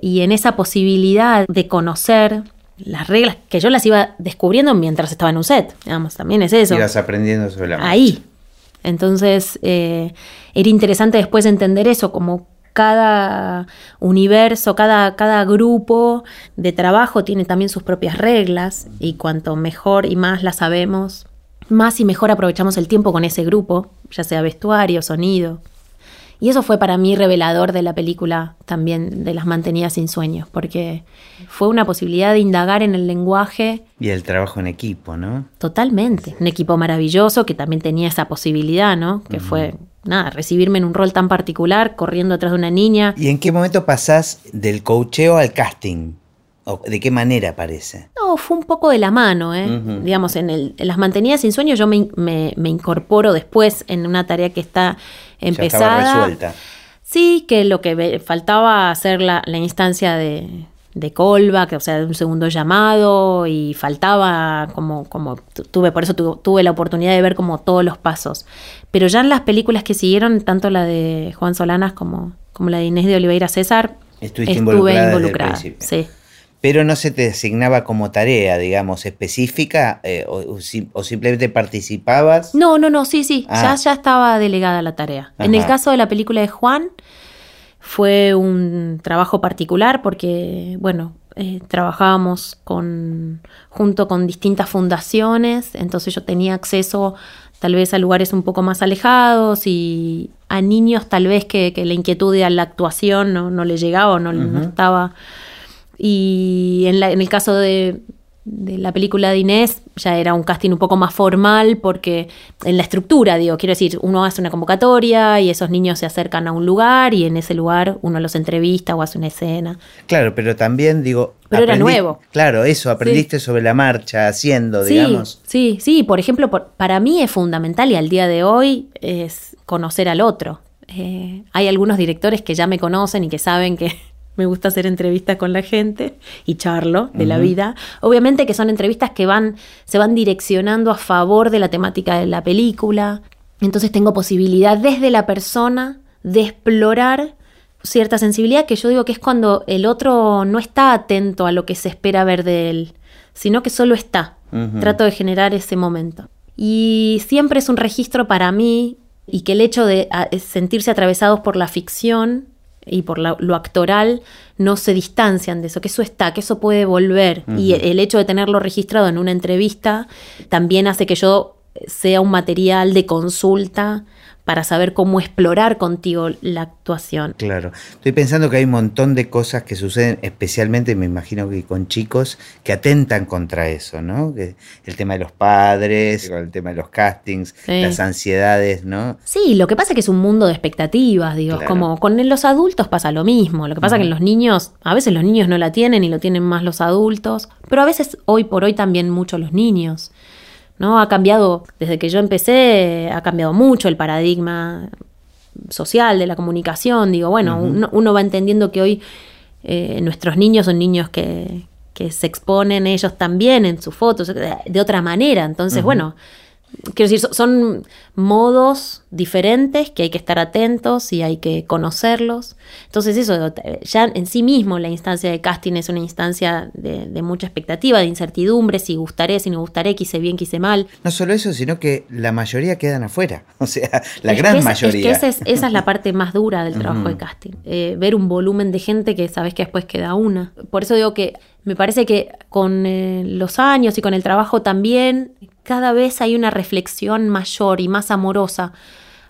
Y en esa posibilidad de conocer las reglas que yo las iba descubriendo mientras estaba en un set, digamos, también es eso. Ibas aprendiendo sobre la Ahí. Entonces, eh, era interesante después entender eso, como cada universo, cada, cada grupo de trabajo tiene también sus propias reglas y cuanto mejor y más las sabemos, más y mejor aprovechamos el tiempo con ese grupo, ya sea vestuario, sonido. Y eso fue para mí revelador de la película también de las mantenidas sin sueños, porque fue una posibilidad de indagar en el lenguaje. Y el trabajo en equipo, ¿no? Totalmente. Un equipo maravilloso que también tenía esa posibilidad, ¿no? Que fue, nada, recibirme en un rol tan particular, corriendo atrás de una niña. ¿Y en qué momento pasás del coacheo al casting? ¿De qué manera aparece? No, fue un poco de la mano, ¿eh? Digamos, en, las mantenidas sin sueño yo me, incorporo después en una tarea que está empezada. Ya resuelta. Sí, que lo que faltaba hacer la, instancia de, de callback, o sea, de un segundo llamado, y faltaba como, como tuve, por eso tuve la oportunidad de ver como todos los pasos. Pero ya en las películas que siguieron, tanto la de Juan Solanas como, como la de Inés de Oliveira César, estuve involucrada. sí pero no se te asignaba como tarea, digamos, específica eh, o, simplemente participabas. No, no, no, sí, sí, ya, ah. ya estaba delegada la tarea. En el caso de la película de Juan, fue un trabajo particular porque, bueno, eh, trabajábamos con, junto con distintas fundaciones, entonces yo tenía acceso tal vez a lugares un poco más alejados y a niños tal vez que, la inquietud de la actuación no, no le llegaba o no, no estaba y en, en el caso de, la película de Inés ya era un casting un poco más formal porque en la estructura, digo, quiero decir, uno hace una convocatoria y esos niños se acercan a un lugar y en ese lugar uno los entrevista o hace una escena. Claro, pero también digo... Pero era nuevo. Claro, eso, aprendiste sobre la marcha, haciendo, digamos. Sí, sí, por ejemplo, para mí es fundamental y al día de hoy es conocer al otro. Eh, hay algunos directores que ya me conocen y que saben que me gusta hacer entrevistas con la gente y charlo de la vida. Obviamente que son entrevistas que van, se van direccionando a favor de la temática de la película. Entonces tengo posibilidad desde la persona de explorar cierta sensibilidad que yo digo que es cuando el otro no está atento a lo que se espera ver de él, sino que solo está. Trato de generar ese momento. Y siempre es un registro para mí y que el hecho de sentirse atravesados por la ficción y por lo actoral no se distancian de eso, que eso está, que eso puede volver. Y el hecho de tenerlo registrado en una entrevista también hace que yo sea un material de consulta para saber cómo explorar contigo la actuación. Claro, estoy pensando que hay un montón de cosas que suceden, especialmente me imagino que con chicos que atentan contra eso, ¿no? El tema de los padres, el tema de los castings, las ansiedades, ¿no? Sí, lo que pasa es que es un mundo de expectativas, digo, como con los adultos pasa lo mismo, lo que pasa es que en los niños, a veces los niños no la tienen y lo tienen más los adultos, pero a veces hoy por hoy también mucho los niños. ¿No? Ha cambiado, desde que yo empecé, ha cambiado mucho el paradigma social de la comunicación. Digo, bueno, uno, va entendiendo que hoy eh, nuestros niños son niños que, se exponen ellos también en sus fotos de otra manera. Entonces, bueno, quiero decir, son modos diferentes que hay que estar atentos y hay que conocerlos. Entonces eso, ya en sí mismo la instancia de casting es una instancia de, mucha expectativa, de incertidumbre, si gustaré, si no gustaré, quise bien, quise mal. No solo eso, sino que la mayoría quedan afuera, o sea, la gran mayoría. Es que esa es, la parte más dura del trabajo de casting, eh, ver un volumen de gente que sabes que después queda una. Por eso digo que me parece que con eh, los años y con el trabajo también, cada vez hay una reflexión mayor y más amorosa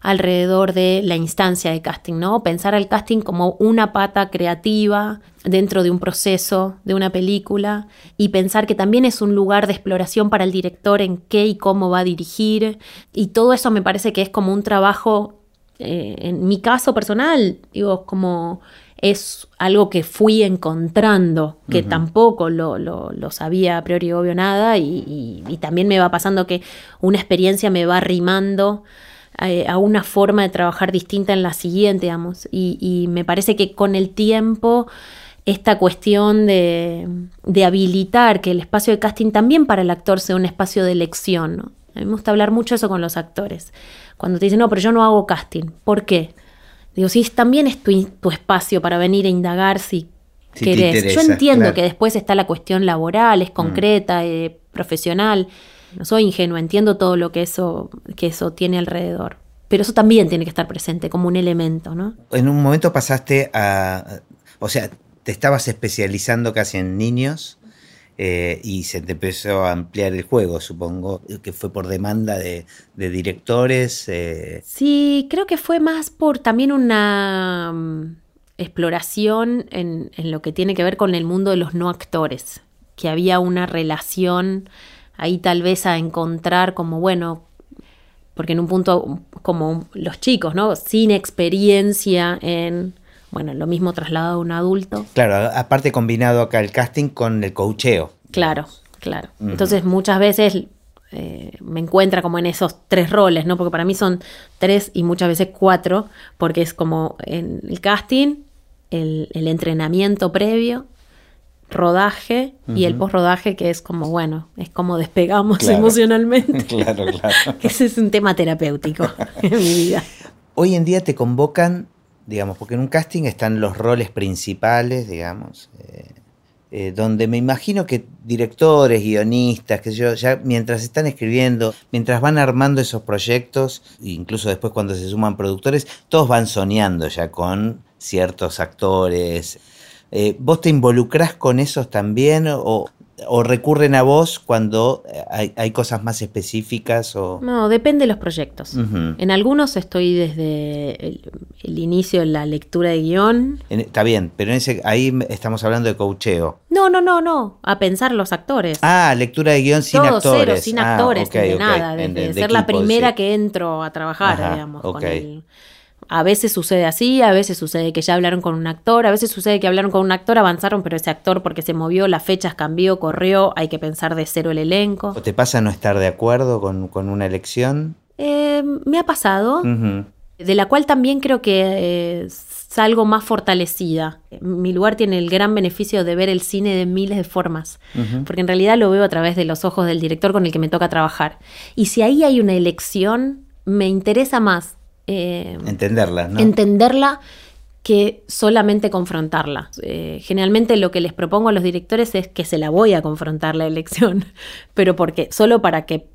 alrededor de la instancia de casting, ¿no? Pensar al casting como una pata creativa dentro de un proceso, de una película, y pensar que también es un lugar de exploración para el director en qué y cómo va a dirigir, y todo eso me parece que es como un trabajo, eh, en mi caso personal, digo, como es algo que fui encontrando, que tampoco lo, lo, sabía a priori obvio nada, y, también me va pasando que una experiencia me va arrimando eh, a una forma de trabajar distinta en la siguiente, digamos, y, me parece que con el tiempo esta cuestión de, de, habilitar que el espacio de casting también para el actor sea un espacio de elección, ¿no? A mí me gusta hablar mucho eso con los actores. Cuando te dicen, no, pero yo no hago casting. ¿Por qué? Digo, sí, también es tu, espacio para venir a indagar si, querés. Yo entiendo que después está la cuestión laboral, es mm. concreta, eh, profesional. No soy ingenua, entiendo todo lo que eso, que eso tiene alrededor. Pero eso también tiene que estar presente como un elemento, ¿no? En un momento pasaste a. O sea, te estabas especializando casi en niños eh, y se empezó a ampliar el juego, supongo, que fue por demanda de, directores. Eh. Sí, creo que fue más por también una mm, exploración en, lo que tiene que ver con el mundo de los no actores, que había una relación ahí tal vez a encontrar como, bueno, porque en un punto como los chicos, ¿no? Sin experiencia en bueno, lo mismo trasladado a un adulto. Claro, aparte combinado acá el casting con el coacheo. Claro, claro. Entonces muchas veces eh, me encuentra como en esos tres roles, ¿no? Porque para mí son tres y muchas veces cuatro, porque es como en el casting, el, entrenamiento previo, rodaje y el post-rodaje que es como, bueno, es como despegamos emocionalmente. claro, claro. ese es un tema terapéutico en mi vida. Hoy en día te convocan digamos, porque en un casting están los roles principales, digamos, eh, eh, donde me imagino que directores, guionistas, que yo, ya mientras están escribiendo, mientras van armando esos proyectos, incluso después cuando se suman productores, todos van soñando ya con ciertos actores. Eh, ¿Vos te involucrás con esos también o, o recurren a vos cuando eh, hay, cosas más específicas o no depende de los proyectos. En algunos estoy desde el, inicio de la lectura de guion. Está bien pero en ese ahí estamos hablando de coacheo. No no no no a pensar los actores. Ah lectura de guion sin actores cero, sin ah, actores de nada desde ser la primera que entro a trabajar digamos con el a veces sucede así, a veces sucede que ya hablaron con un actor, a veces sucede que hablaron con un actor, avanzaron, pero ese actor porque se movió, las fechas cambió, corrió, hay que pensar de cero el elenco. ¿O te pasa no estar de acuerdo con, una elección? Eh, me ha pasado, de la cual también creo que eh, salgo más fortalecida. Mi lugar tiene el gran beneficio de ver el cine de miles de formas, porque en realidad lo veo a través de los ojos del director con el que me toca trabajar. Y si ahí hay una elección, me interesa más eh, entenderla, ¿no? Entenderla que solamente confrontarla. Eh, generalmente lo que les propongo a los directores es que se la voy a confrontar la elección, pero porque solo para que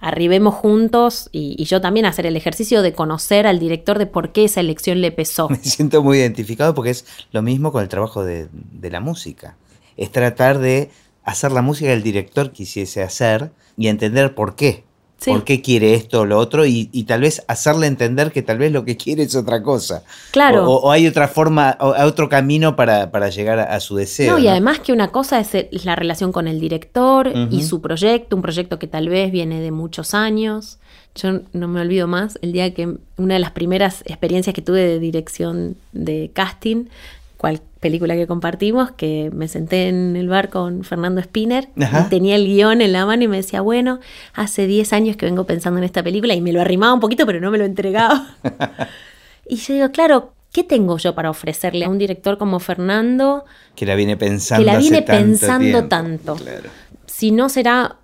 arribemos juntos y, yo también hacer el ejercicio de conocer al director de por qué esa elección le pesó. Me siento muy identificado porque es lo mismo con el trabajo de, de la música. Es tratar de hacer la música que el director quisiese hacer y entender por qué por qué quiere esto o lo otro y, tal vez hacerle entender que tal vez lo que quiere es otra cosa. Claro. O, hay otra forma, o otro camino para, llegar a, su deseo. No, y además que una cosa es, la relación con el director y su proyecto, un proyecto que tal vez viene de muchos años. Yo no me olvido más el día que una de las primeras experiencias que tuve de dirección de casting cual película que compartimos, que me senté en el bar con Fernando Spinner, y tenía el guion en la mano y me decía, bueno, hace 10 años que vengo pensando en esta película y me lo arrimaba un poquito, pero no me lo entregaba. y yo digo, claro, ¿qué tengo yo para ofrecerle a un director como Fernando? Que la viene pensando. Que la viene pensando tanto. Si no será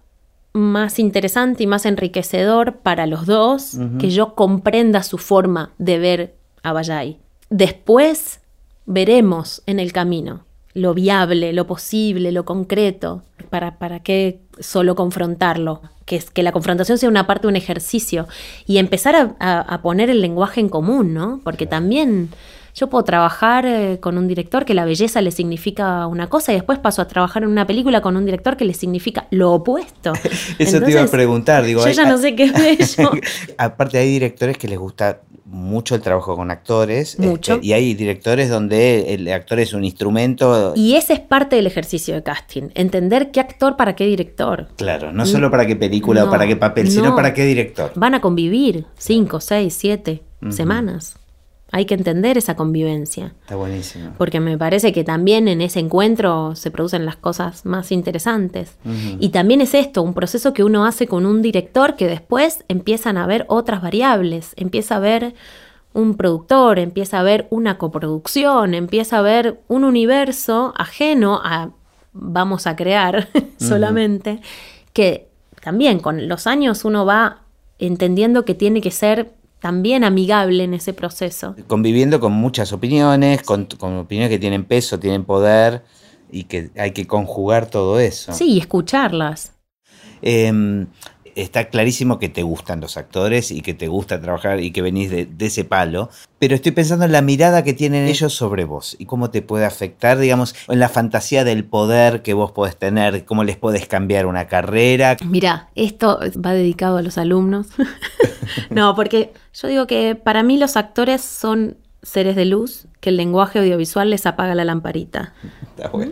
más interesante y más enriquecedor para los dos que yo comprenda su forma de ver a Bayay. Después veremos en el camino lo viable, lo posible, lo concreto. ¿Para, para qué solo confrontarlo? Que, que la confrontación sea una parte de un ejercicio y empezar a, poner el lenguaje en común, ¿no? Porque también yo puedo trabajar eh, con un director que la belleza le significa una cosa y después paso a trabajar en una película con un director que le significa lo opuesto. Eso te iba a preguntar, digo. Yo ya no sé qué es bello. Aparte hay directores que les gusta mucho el trabajo con actores. Mucho. Este, y hay directores donde el actor es un instrumento. Y ese es parte del ejercicio de casting. Entender qué actor para qué director. Claro, no solo para qué película o para qué papel, sino para qué director. Van a convivir cinco, seis, siete semanas. Hay que entender esa convivencia. Está buenísimo. Porque me parece que también en ese encuentro se producen las cosas más interesantes. Y también es esto, un proceso que uno hace con un director que después empiezan a ver otras variables, empieza a ver un productor, empieza a ver una coproducción, empieza a ver un universo ajeno a vamos a crear solamente, que también con los años uno va entendiendo que tiene que ser también amigable en ese proceso. Conviviendo con muchas opiniones, con, opiniones que tienen peso, tienen poder y que hay que conjugar todo eso. Sí, y escucharlas. Em, está clarísimo que te gustan los actores y que te gusta trabajar y que venís de, ese palo, pero estoy pensando en la mirada que tienen ellos sobre vos y cómo te puede afectar, digamos, en la fantasía del poder que vos podés tener, cómo les podés cambiar una carrera. Mira, esto va dedicado a los alumnos. no, porque yo digo que para mí los actores son seres de luz que el lenguaje audiovisual les apaga la lamparita.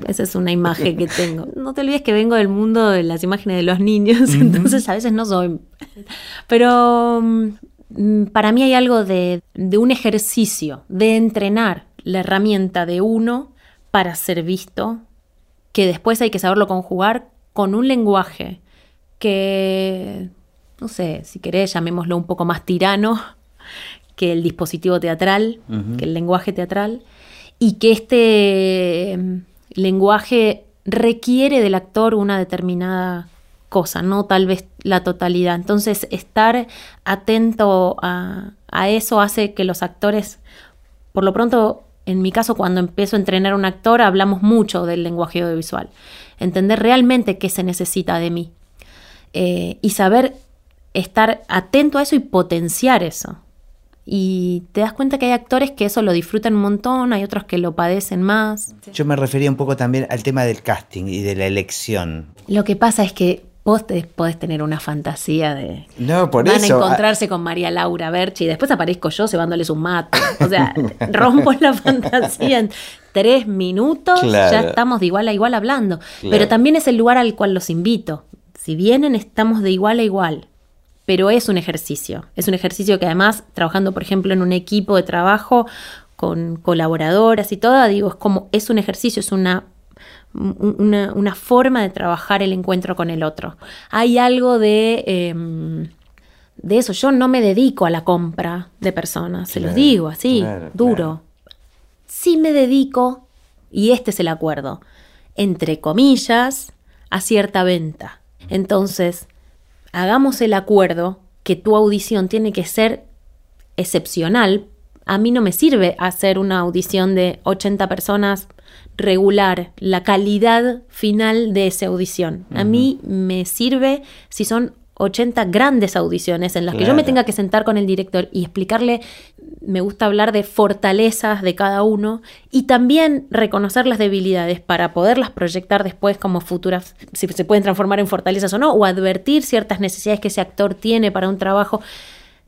Esa es una imagen que tengo. No te olvides que vengo del mundo de las imágenes de los niños, entonces a veces no soy. Pero mm, para mí hay algo de, de un ejercicio, de entrenar la herramienta de uno para ser visto, que después hay que saberlo conjugar con un lenguaje que, no sé, si querés, llamémoslo un poco más tirano, que el dispositivo teatral, que el lenguaje teatral, y que este em, lenguaje requiere del actor una determinada cosa, no tal vez la totalidad. Entonces, estar atento a, eso hace que los actores, por lo pronto, en mi caso, cuando empiezo a entrenar a un actor, hablamos mucho del lenguaje audiovisual. Entender realmente qué se necesita de mí. Eh, y saber estar atento a eso y potenciar eso. Y te das cuenta que hay actores que eso lo disfrutan un montón, hay otros que lo padecen más. Yo me refería un poco también al tema del casting y de la elección. Lo que pasa es que vos te podés tener una fantasía de no, por van a encontrarse con María Laura Berchi y después aparezco yo cebándoles un mate. O sea, rompo la fantasía en tres minutos, ya estamos de igual a igual hablando. Pero también es el lugar al cual los invito. Si vienen, estamos de igual a igual pero es un ejercicio. Es un ejercicio que además, trabajando, por ejemplo, en un equipo de trabajo con colaboradoras y todo, digo, es como, es un ejercicio, es una, una, forma de trabajar el encuentro con el otro. Hay algo de, em, de eso, yo no me dedico a la compra de personas, se los digo así, duro. Sí me dedico, y este es el acuerdo, entre comillas, a cierta venta. Entonces, hagamos el acuerdo que tu audición tiene que ser excepcional. A mí no me sirve hacer una audición de 80 personas regular la calidad final de esa audición. A mí me sirve si son 80 grandes audiciones en las que yo me tenga que sentar con el director y explicarle, me gusta hablar de fortalezas de cada uno y también reconocer las debilidades para poderlas proyectar después como futuras, si se pueden transformar en fortalezas o no, o advertir ciertas necesidades que ese actor tiene para un trabajo.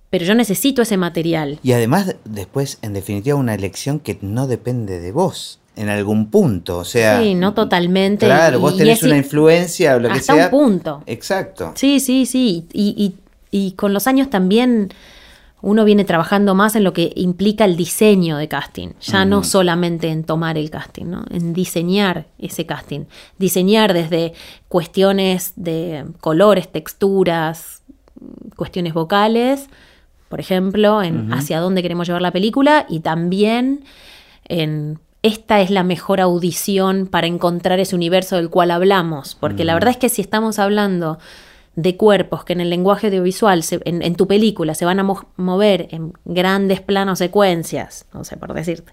Pero yo necesito ese material. Y además, después, en definitiva, una elección que no depende de vos en algún punto, o sea... Sí, no totalmente. Claro, vos tenés una influencia o lo que sea. Hasta un punto. Exacto. Sí, sí, sí. Y, y, con los años también uno viene trabajando más en lo que implica el diseño de casting, ya no solamente en tomar el casting, ¿no? en diseñar ese casting. Diseñar desde cuestiones de colores, texturas, cuestiones vocales, por ejemplo, en hacia dónde queremos llevar la película y también en esta es la mejor audición para encontrar ese universo del cual hablamos. Porque la verdad es que si estamos hablando de cuerpos que en el lenguaje audiovisual, en, tu película, se van a mover en grandes planos secuencias, no sé por decirte,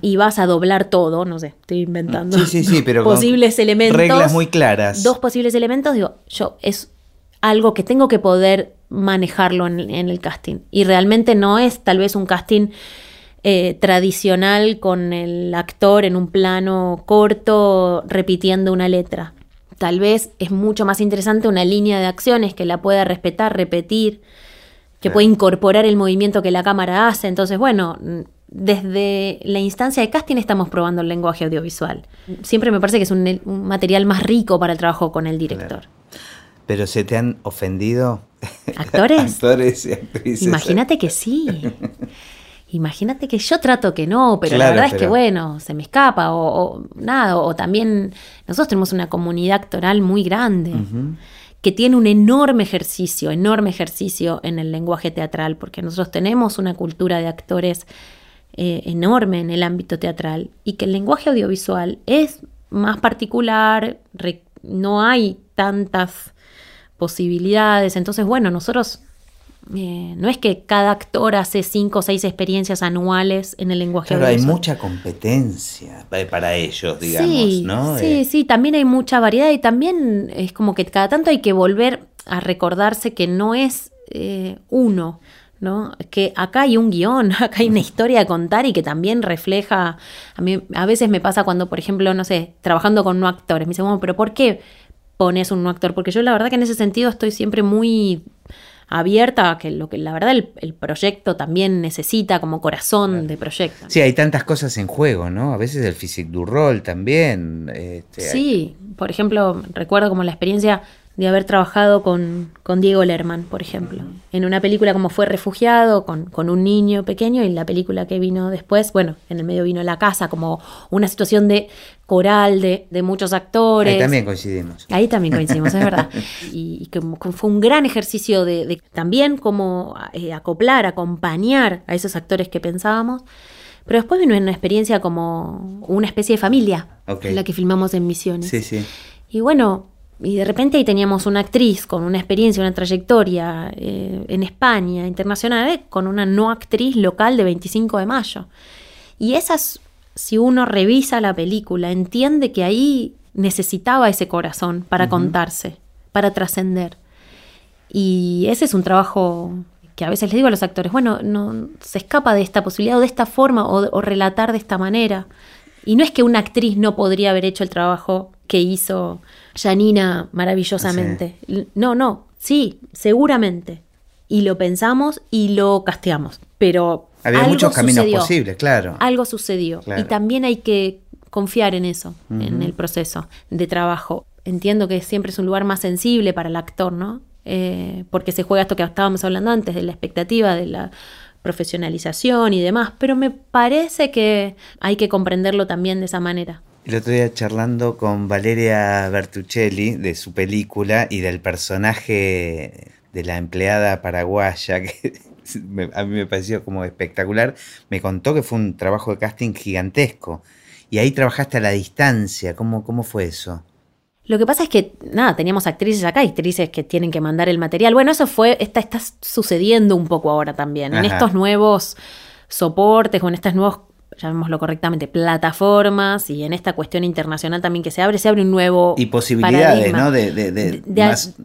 y vas a doblar todo, no sé, estoy inventando sí, sí, pero posibles elementos. Reglas muy claras. Dos posibles elementos, digo, yo es algo que tengo que poder manejarlo en, el casting. Y realmente no es tal vez un casting eh, tradicional con el actor en un plano corto repitiendo una letra. Tal vez es mucho más interesante una línea de acciones que la pueda respetar, repetir, que pueda incorporar el movimiento que la cámara hace. Entonces, bueno, desde la instancia de casting estamos probando el lenguaje audiovisual. Siempre me parece que es un, material más rico para el trabajo con el director. ¿Pero se te han ofendido? ¿Actores? Actores y actrices. Imagínate que sí. Imagínate que yo trato que no, pero la verdad es que bueno, se me escapa o, nada, o, también nosotros tenemos una comunidad actoral muy grande que tiene un enorme ejercicio, enorme ejercicio en el lenguaje teatral, porque nosotros tenemos una cultura de actores eh, enorme en el ámbito teatral y que el lenguaje audiovisual es más particular, no hay tantas posibilidades, entonces bueno, nosotros eh, no es que cada actor hace cinco o seis experiencias anuales en el lenguaje Pero hay mucha competencia para ellos, digamos, sí, ¿no? Sí, eh, sí, también hay mucha variedad y también es como que cada tanto hay que volver a recordarse que no es eh, uno, ¿no? Que acá hay un guion, acá hay una historia a contar y que también refleja. A mí a veces me pasa cuando, por ejemplo, no sé, trabajando con no actores, me dicen, bueno, pero ¿por qué pones un no actor? Porque yo la verdad que en ese sentido estoy siempre muy abierta a que lo que la verdad el, proyecto también necesita como corazón de proyecto. Sí, hay tantas cosas en juego, ¿no? A veces el physique du rol también. Este, sí, por ejemplo, recuerdo como la experiencia de haber trabajado con, con, Diego Lerman, por ejemplo, en una película como fue Refugiado, con, con, un niño pequeño, y la película que vino después, bueno, en el medio vino La Casa, como una situación de coral de, de muchos actores. Ahí también coincidimos. Ahí también coincidimos, es verdad. Y, que fue un gran ejercicio de, también como eh, acoplar, acompañar a esos actores que pensábamos. Pero después vino una experiencia como una especie de familia, la que filmamos en Misiones. Sí, sí. Y bueno, y de repente ahí teníamos una actriz con una experiencia, una trayectoria eh, en España, internacional, eh, con una no actriz local de 25 de mayo. Y esas, si uno revisa la película, entiende que ahí necesitaba ese corazón para contarse, para trascender. Y ese es un trabajo que a veces les digo a los actores, bueno, no se escapa de esta posibilidad o de esta forma o relatar de esta manera. Y no es que una actriz no podría haber hecho el trabajo que hizo Janina maravillosamente. No, no, sí, seguramente. Y lo pensamos y lo casteamos. Pero. Había muchos caminos posibles, claro. Algo sucedió. Y también hay que confiar en eso, en el proceso de trabajo. Entiendo que siempre es un lugar más sensible para el actor, ¿no? Eh, porque se juega esto que estábamos hablando antes, de la expectativa, de la profesionalización y demás, pero me parece que hay que comprenderlo también de esa manera. El otro día charlando con Valeria Bertuccelli de su película y del personaje de la empleada paraguaya, que a mí me pareció como espectacular, me contó que fue un trabajo de casting gigantesco. Y ahí trabajaste a la distancia, ¿cómo, cómo fue eso? Lo que pasa es que, nada, teníamos actrices acá, actrices que tienen que mandar el material. Bueno, eso fue, está, está sucediendo un poco ahora también. En estos nuevos soportes o en estos nuevos llamémoslo correctamente, plataformas y en esta cuestión internacional también que se abre, se abre un nuevo Y posibilidades, ¿no? De, de,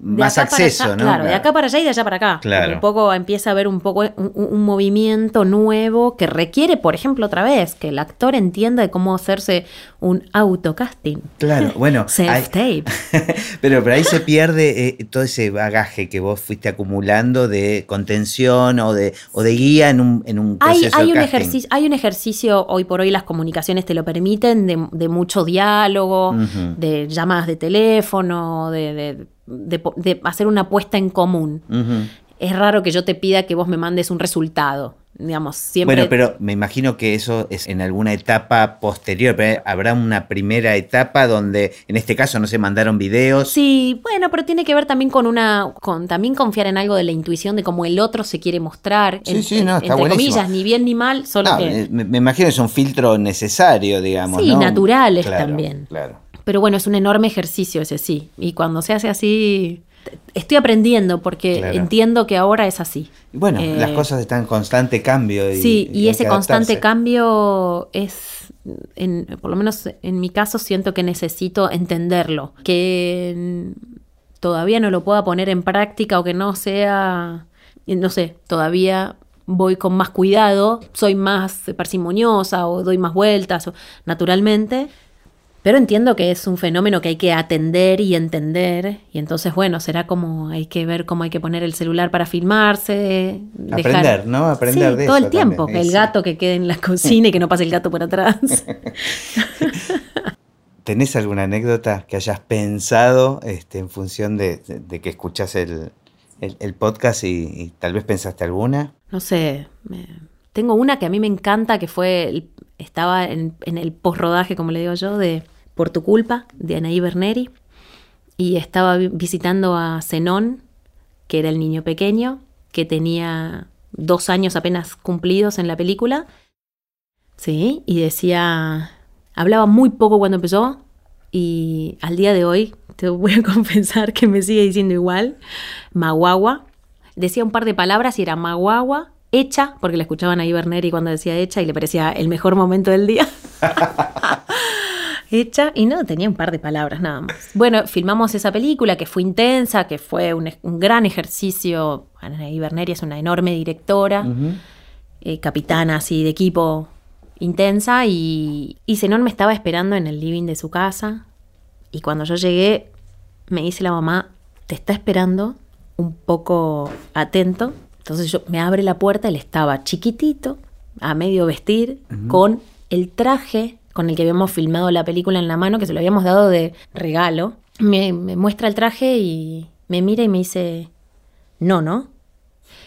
más, acceso, ¿no? Claro, de acá para allá y de allá para acá. Claro. Un poco empieza a haber un poco un, movimiento nuevo que requiere, por ejemplo, otra vez, que el actor entienda de cómo hacerse un autocasting. Claro, bueno. Self-tape. pero, pero ahí se pierde eh, todo ese bagaje que vos fuiste acumulando de contención o de, o de guía en un, en un proceso hay, hay un ejercicio Hay un ejercicio hoy por hoy las comunicaciones te lo permiten, de, mucho diálogo, de llamadas de teléfono, de, hacer una apuesta en común. Es raro que yo te pida que vos me mandes un resultado digamos, siempre... Bueno, pero me imagino que eso es en alguna etapa posterior, pero habrá una primera etapa donde, en este caso, no se mandaron videos. Sí, bueno, pero tiene que ver también con una, con también confiar en algo de la intuición de cómo el otro se quiere mostrar. Sí, sí, no, está entre comillas, ni bien ni mal, solo que... Me, imagino que es un filtro necesario, digamos. Sí, naturales también. Claro. Pero bueno, es un enorme ejercicio ese sí. Y cuando se hace así, estoy aprendiendo porque Claro. entiendo que ahora es así. Bueno, Eh, las cosas están en constante cambio. Y, sí, y, ese constante cambio es, en, por lo menos en mi caso, siento que necesito entenderlo. Que todavía no lo pueda poner en práctica o que no sea, no sé, todavía voy con más cuidado, soy más parsimoniosa o doy más vueltas, o- naturalmente. Pero entiendo que es un fenómeno que hay que atender y entender. Y entonces, bueno, será como hay que ver cómo hay que poner el celular para filmarse. Aprender, ¿no? Aprender Sí, de todo eso el tiempo. también, El gato que quede en la cocina y que no pase el gato por atrás. ¿Tenés alguna anécdota que hayas pensado este, en función de, de- de que escuchás el, el- el podcast y, y tal vez pensaste alguna? No sé. me- Tengo una que a mí me encanta, que fue. el- estaba en, en el post-rodaje, como le digo yo, de Por tu culpa, de Anaí Berneri. Y estaba vi- visitando a Zenón, que era el niño pequeño, que tenía dos años apenas cumplidos en la película. Sí, y decía. Hablaba muy poco cuando empezó. Y al día de hoy, te voy a confesar que me sigue diciendo igual. Maguagua. Decía un par de palabras y era Maguagua. Hecha, porque la escuchaban a Iberneri cuando decía hecha y le parecía el mejor momento del día. hecha y no, tenía un par de palabras nada más. Bueno, filmamos esa película que fue intensa, que fue un, un gran ejercicio. Ana Iberneri es una enorme directora, eh, capitana así de equipo intensa y, y Zenón me estaba esperando en el living de su casa y cuando yo llegué me dice la mamá, te está esperando un poco atento. Entonces yo me abre la puerta, él estaba chiquitito, a medio vestir, con el traje con el que habíamos filmado la película en la mano, que se lo habíamos dado de regalo. Me, me muestra el traje y me mira y me dice, no, ¿no?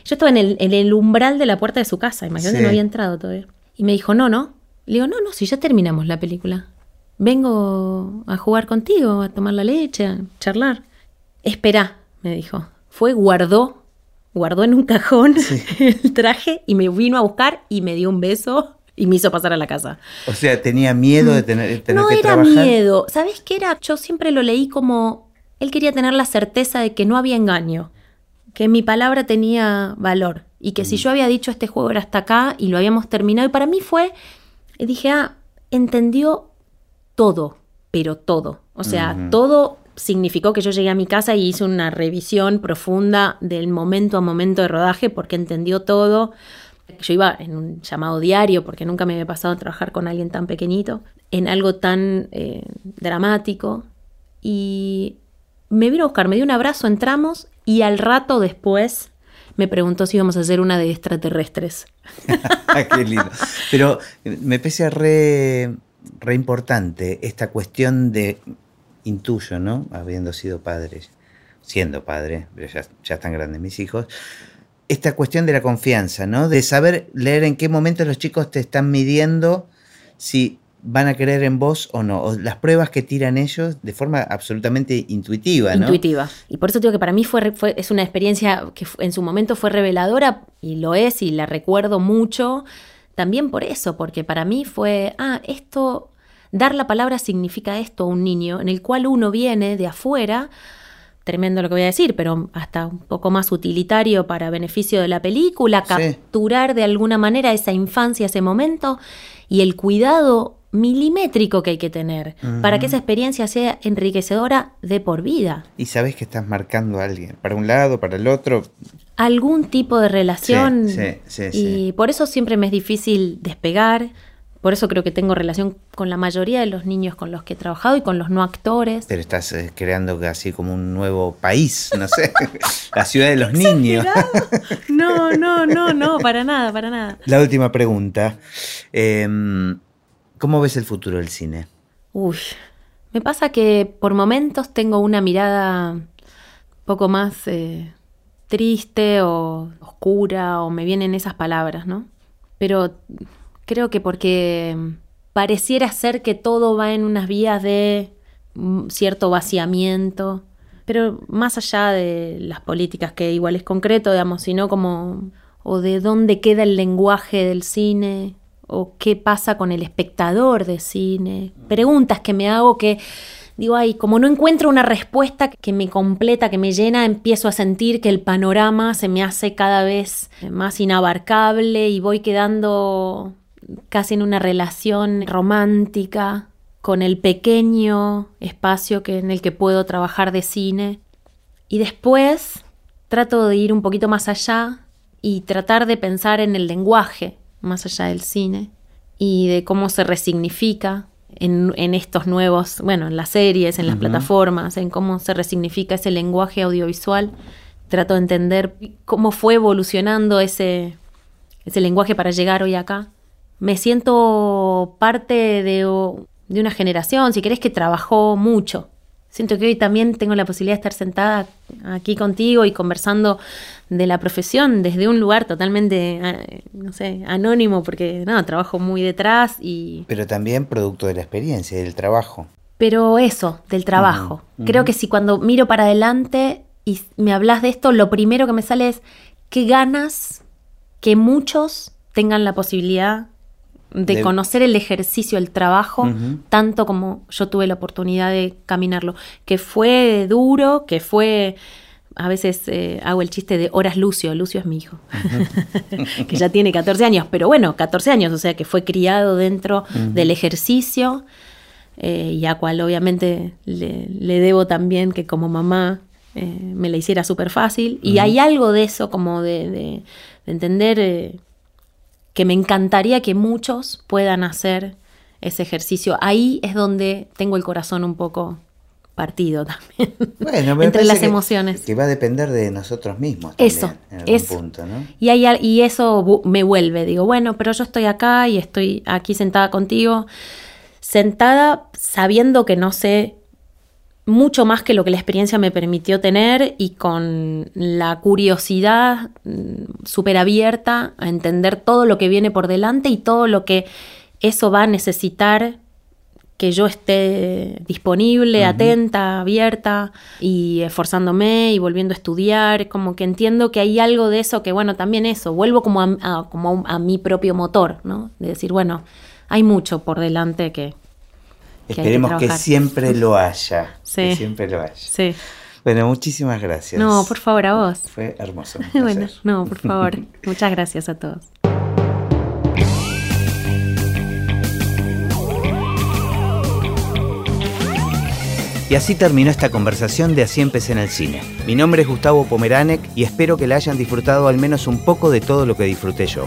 Yo estaba en el, en el umbral de la puerta de su casa, imagínate, Sí. no había entrado todavía. Y me dijo, no, no. Le digo, no, no, si ya terminamos la película. Vengo a jugar contigo, a tomar la leche, a charlar. Espera, me dijo. Fue, guardó, guardó en un cajón el traje y me vino a buscar y me dio un beso y me hizo pasar a la casa. O sea, tenía miedo de tener, tener no que era miedo. ¿Sabes qué era? Yo siempre lo leí como él quería tener la certeza de que no había engaño, que mi palabra tenía valor y que si yo había dicho este juego era hasta acá y lo habíamos terminado. Y para mí fue, dije, ah, entendió todo, pero todo. O sea, todo significó que yo llegué a mi casa y hice una revisión profunda del momento a momento de rodaje porque entendió todo. Yo iba en un llamado diario porque nunca me había pasado trabajar con alguien tan pequeñito, en algo tan eh, dramático. Y me vino a buscar, me dio un abrazo, entramos y al rato después me preguntó si íbamos a hacer una de extraterrestres. Qué lindo. Pero me parece re, re importante esta cuestión de, intuyo, ¿no? Habiendo sido padres, siendo padre, pero ya, están grandes mis hijos, esta cuestión de la confianza, ¿no? De saber leer en qué momento los chicos te están midiendo si van a creer en vos o no, o las pruebas que tiran ellos de forma absolutamente intuitiva, ¿no? intuitiva. Y por eso digo que para mí fue, fue- es una experiencia que en su momento fue reveladora y lo es y la recuerdo mucho. También por eso, porque para mí fue, ah, esto, dar la palabra significa esto a un niño, en el cual uno viene de afuera, tremendo lo que voy a decir, pero hasta un poco más utilitario para beneficio de la película, Sí. capturar de alguna manera esa infancia, ese momento y el cuidado milimétrico que hay que tener para que esa experiencia sea enriquecedora de por vida. Y sabes que estás marcando a alguien, para un lado, para el otro. Algún tipo de relación Sí, sí, sí, y por eso siempre me es difícil despegar. Por eso creo que tengo relación con la mayoría de los niños con los que he trabajado y con los no actores. Pero estás eh, creando así como un nuevo país, no sé, la ciudad de los niños. No, no, no, no, para nada, para nada. La última pregunta. Em, ¿Cómo ves el futuro del cine? Uy, me pasa que por momentos tengo una mirada un poco más eh, triste o oscura o me vienen esas palabras, ¿no? Pero creo que porque pareciera ser que todo va en unas vías de mm, cierto vaciamiento, pero más allá de las políticas que igual es concreto, digamos, sino como o de dónde queda el lenguaje del cine o qué pasa con el espectador de cine. Preguntas que me hago que digo, ay, como no encuentro una respuesta que me completa, que me llena, empiezo a sentir que el panorama se me hace cada vez más inabarcable y voy quedando casi en una relación romántica con el pequeño espacio que, en el que puedo trabajar de cine. Y después trato de ir un poquito más allá y tratar de pensar en el lenguaje más allá del cine y de cómo se resignifica en, estos nuevos, bueno, en las series, en las plataformas, en cómo se resignifica ese lenguaje audiovisual. Trato de entender cómo fue evolucionando ese, ese lenguaje para llegar hoy acá. Me siento parte de, de una generación, si querés, que trabajó mucho Siento que hoy también tengo la posibilidad de estar sentada aquí contigo y conversando de la profesión desde un lugar totalmente, eh, no sé, anónimo, porque no, trabajo muy detrás y... Pero también producto de la experiencia, del trabajo. Pero eso, del trabajo. Creo que si cuando miro para adelante y me hablas de esto, lo primero que me sale es qué ganas que muchos tengan la posibilidad de, conocer el ejercicio, el trabajo, tanto como yo tuve la oportunidad de caminarlo, que fue duro, que fue, a veces eh, hago el chiste de horas Lucio, Lucio es mi hijo, que ya tiene 14 años, pero bueno, 14 años, o sea que fue criado dentro del ejercicio eh, y a cual obviamente le, debo también que como mamá eh, me la hiciera súper fácil. Y hay algo de eso, como de, de entender que me encantaría que muchos puedan hacer ese ejercicio. Ahí es donde tengo el corazón un poco partido también. Bueno, entre las emociones. Que va a depender de nosotros mismos. eso, es, punto, ¿no? y, y eso me vuelve. Digo, bueno, pero yo estoy acá y estoy aquí sentada contigo, sentada sabiendo que no sé mucho más que lo que la experiencia me permitió tener y con la curiosidad mm, súper abierta a entender todo lo que viene por delante y todo lo que eso va a necesitar que yo esté disponible, atenta, abierta y esforzándome y volviendo a estudiar, como que entiendo que hay algo de eso que, bueno, también eso, vuelvo como a, como a mi propio motor, ¿no? De decir, bueno, hay mucho por delante que, Esperemos que, siempre lo haya. Que siempre lo haya. Sí. Bueno, muchísimas gracias. No, por favor, a vos. Fue hermoso. bueno, no, por favor. Muchas gracias a todos. Y así terminó esta conversación de Así empecé en el cine. Mi nombre es Gustavo Pomeranek y espero que la hayan disfrutado al menos un poco de todo lo que disfruté yo.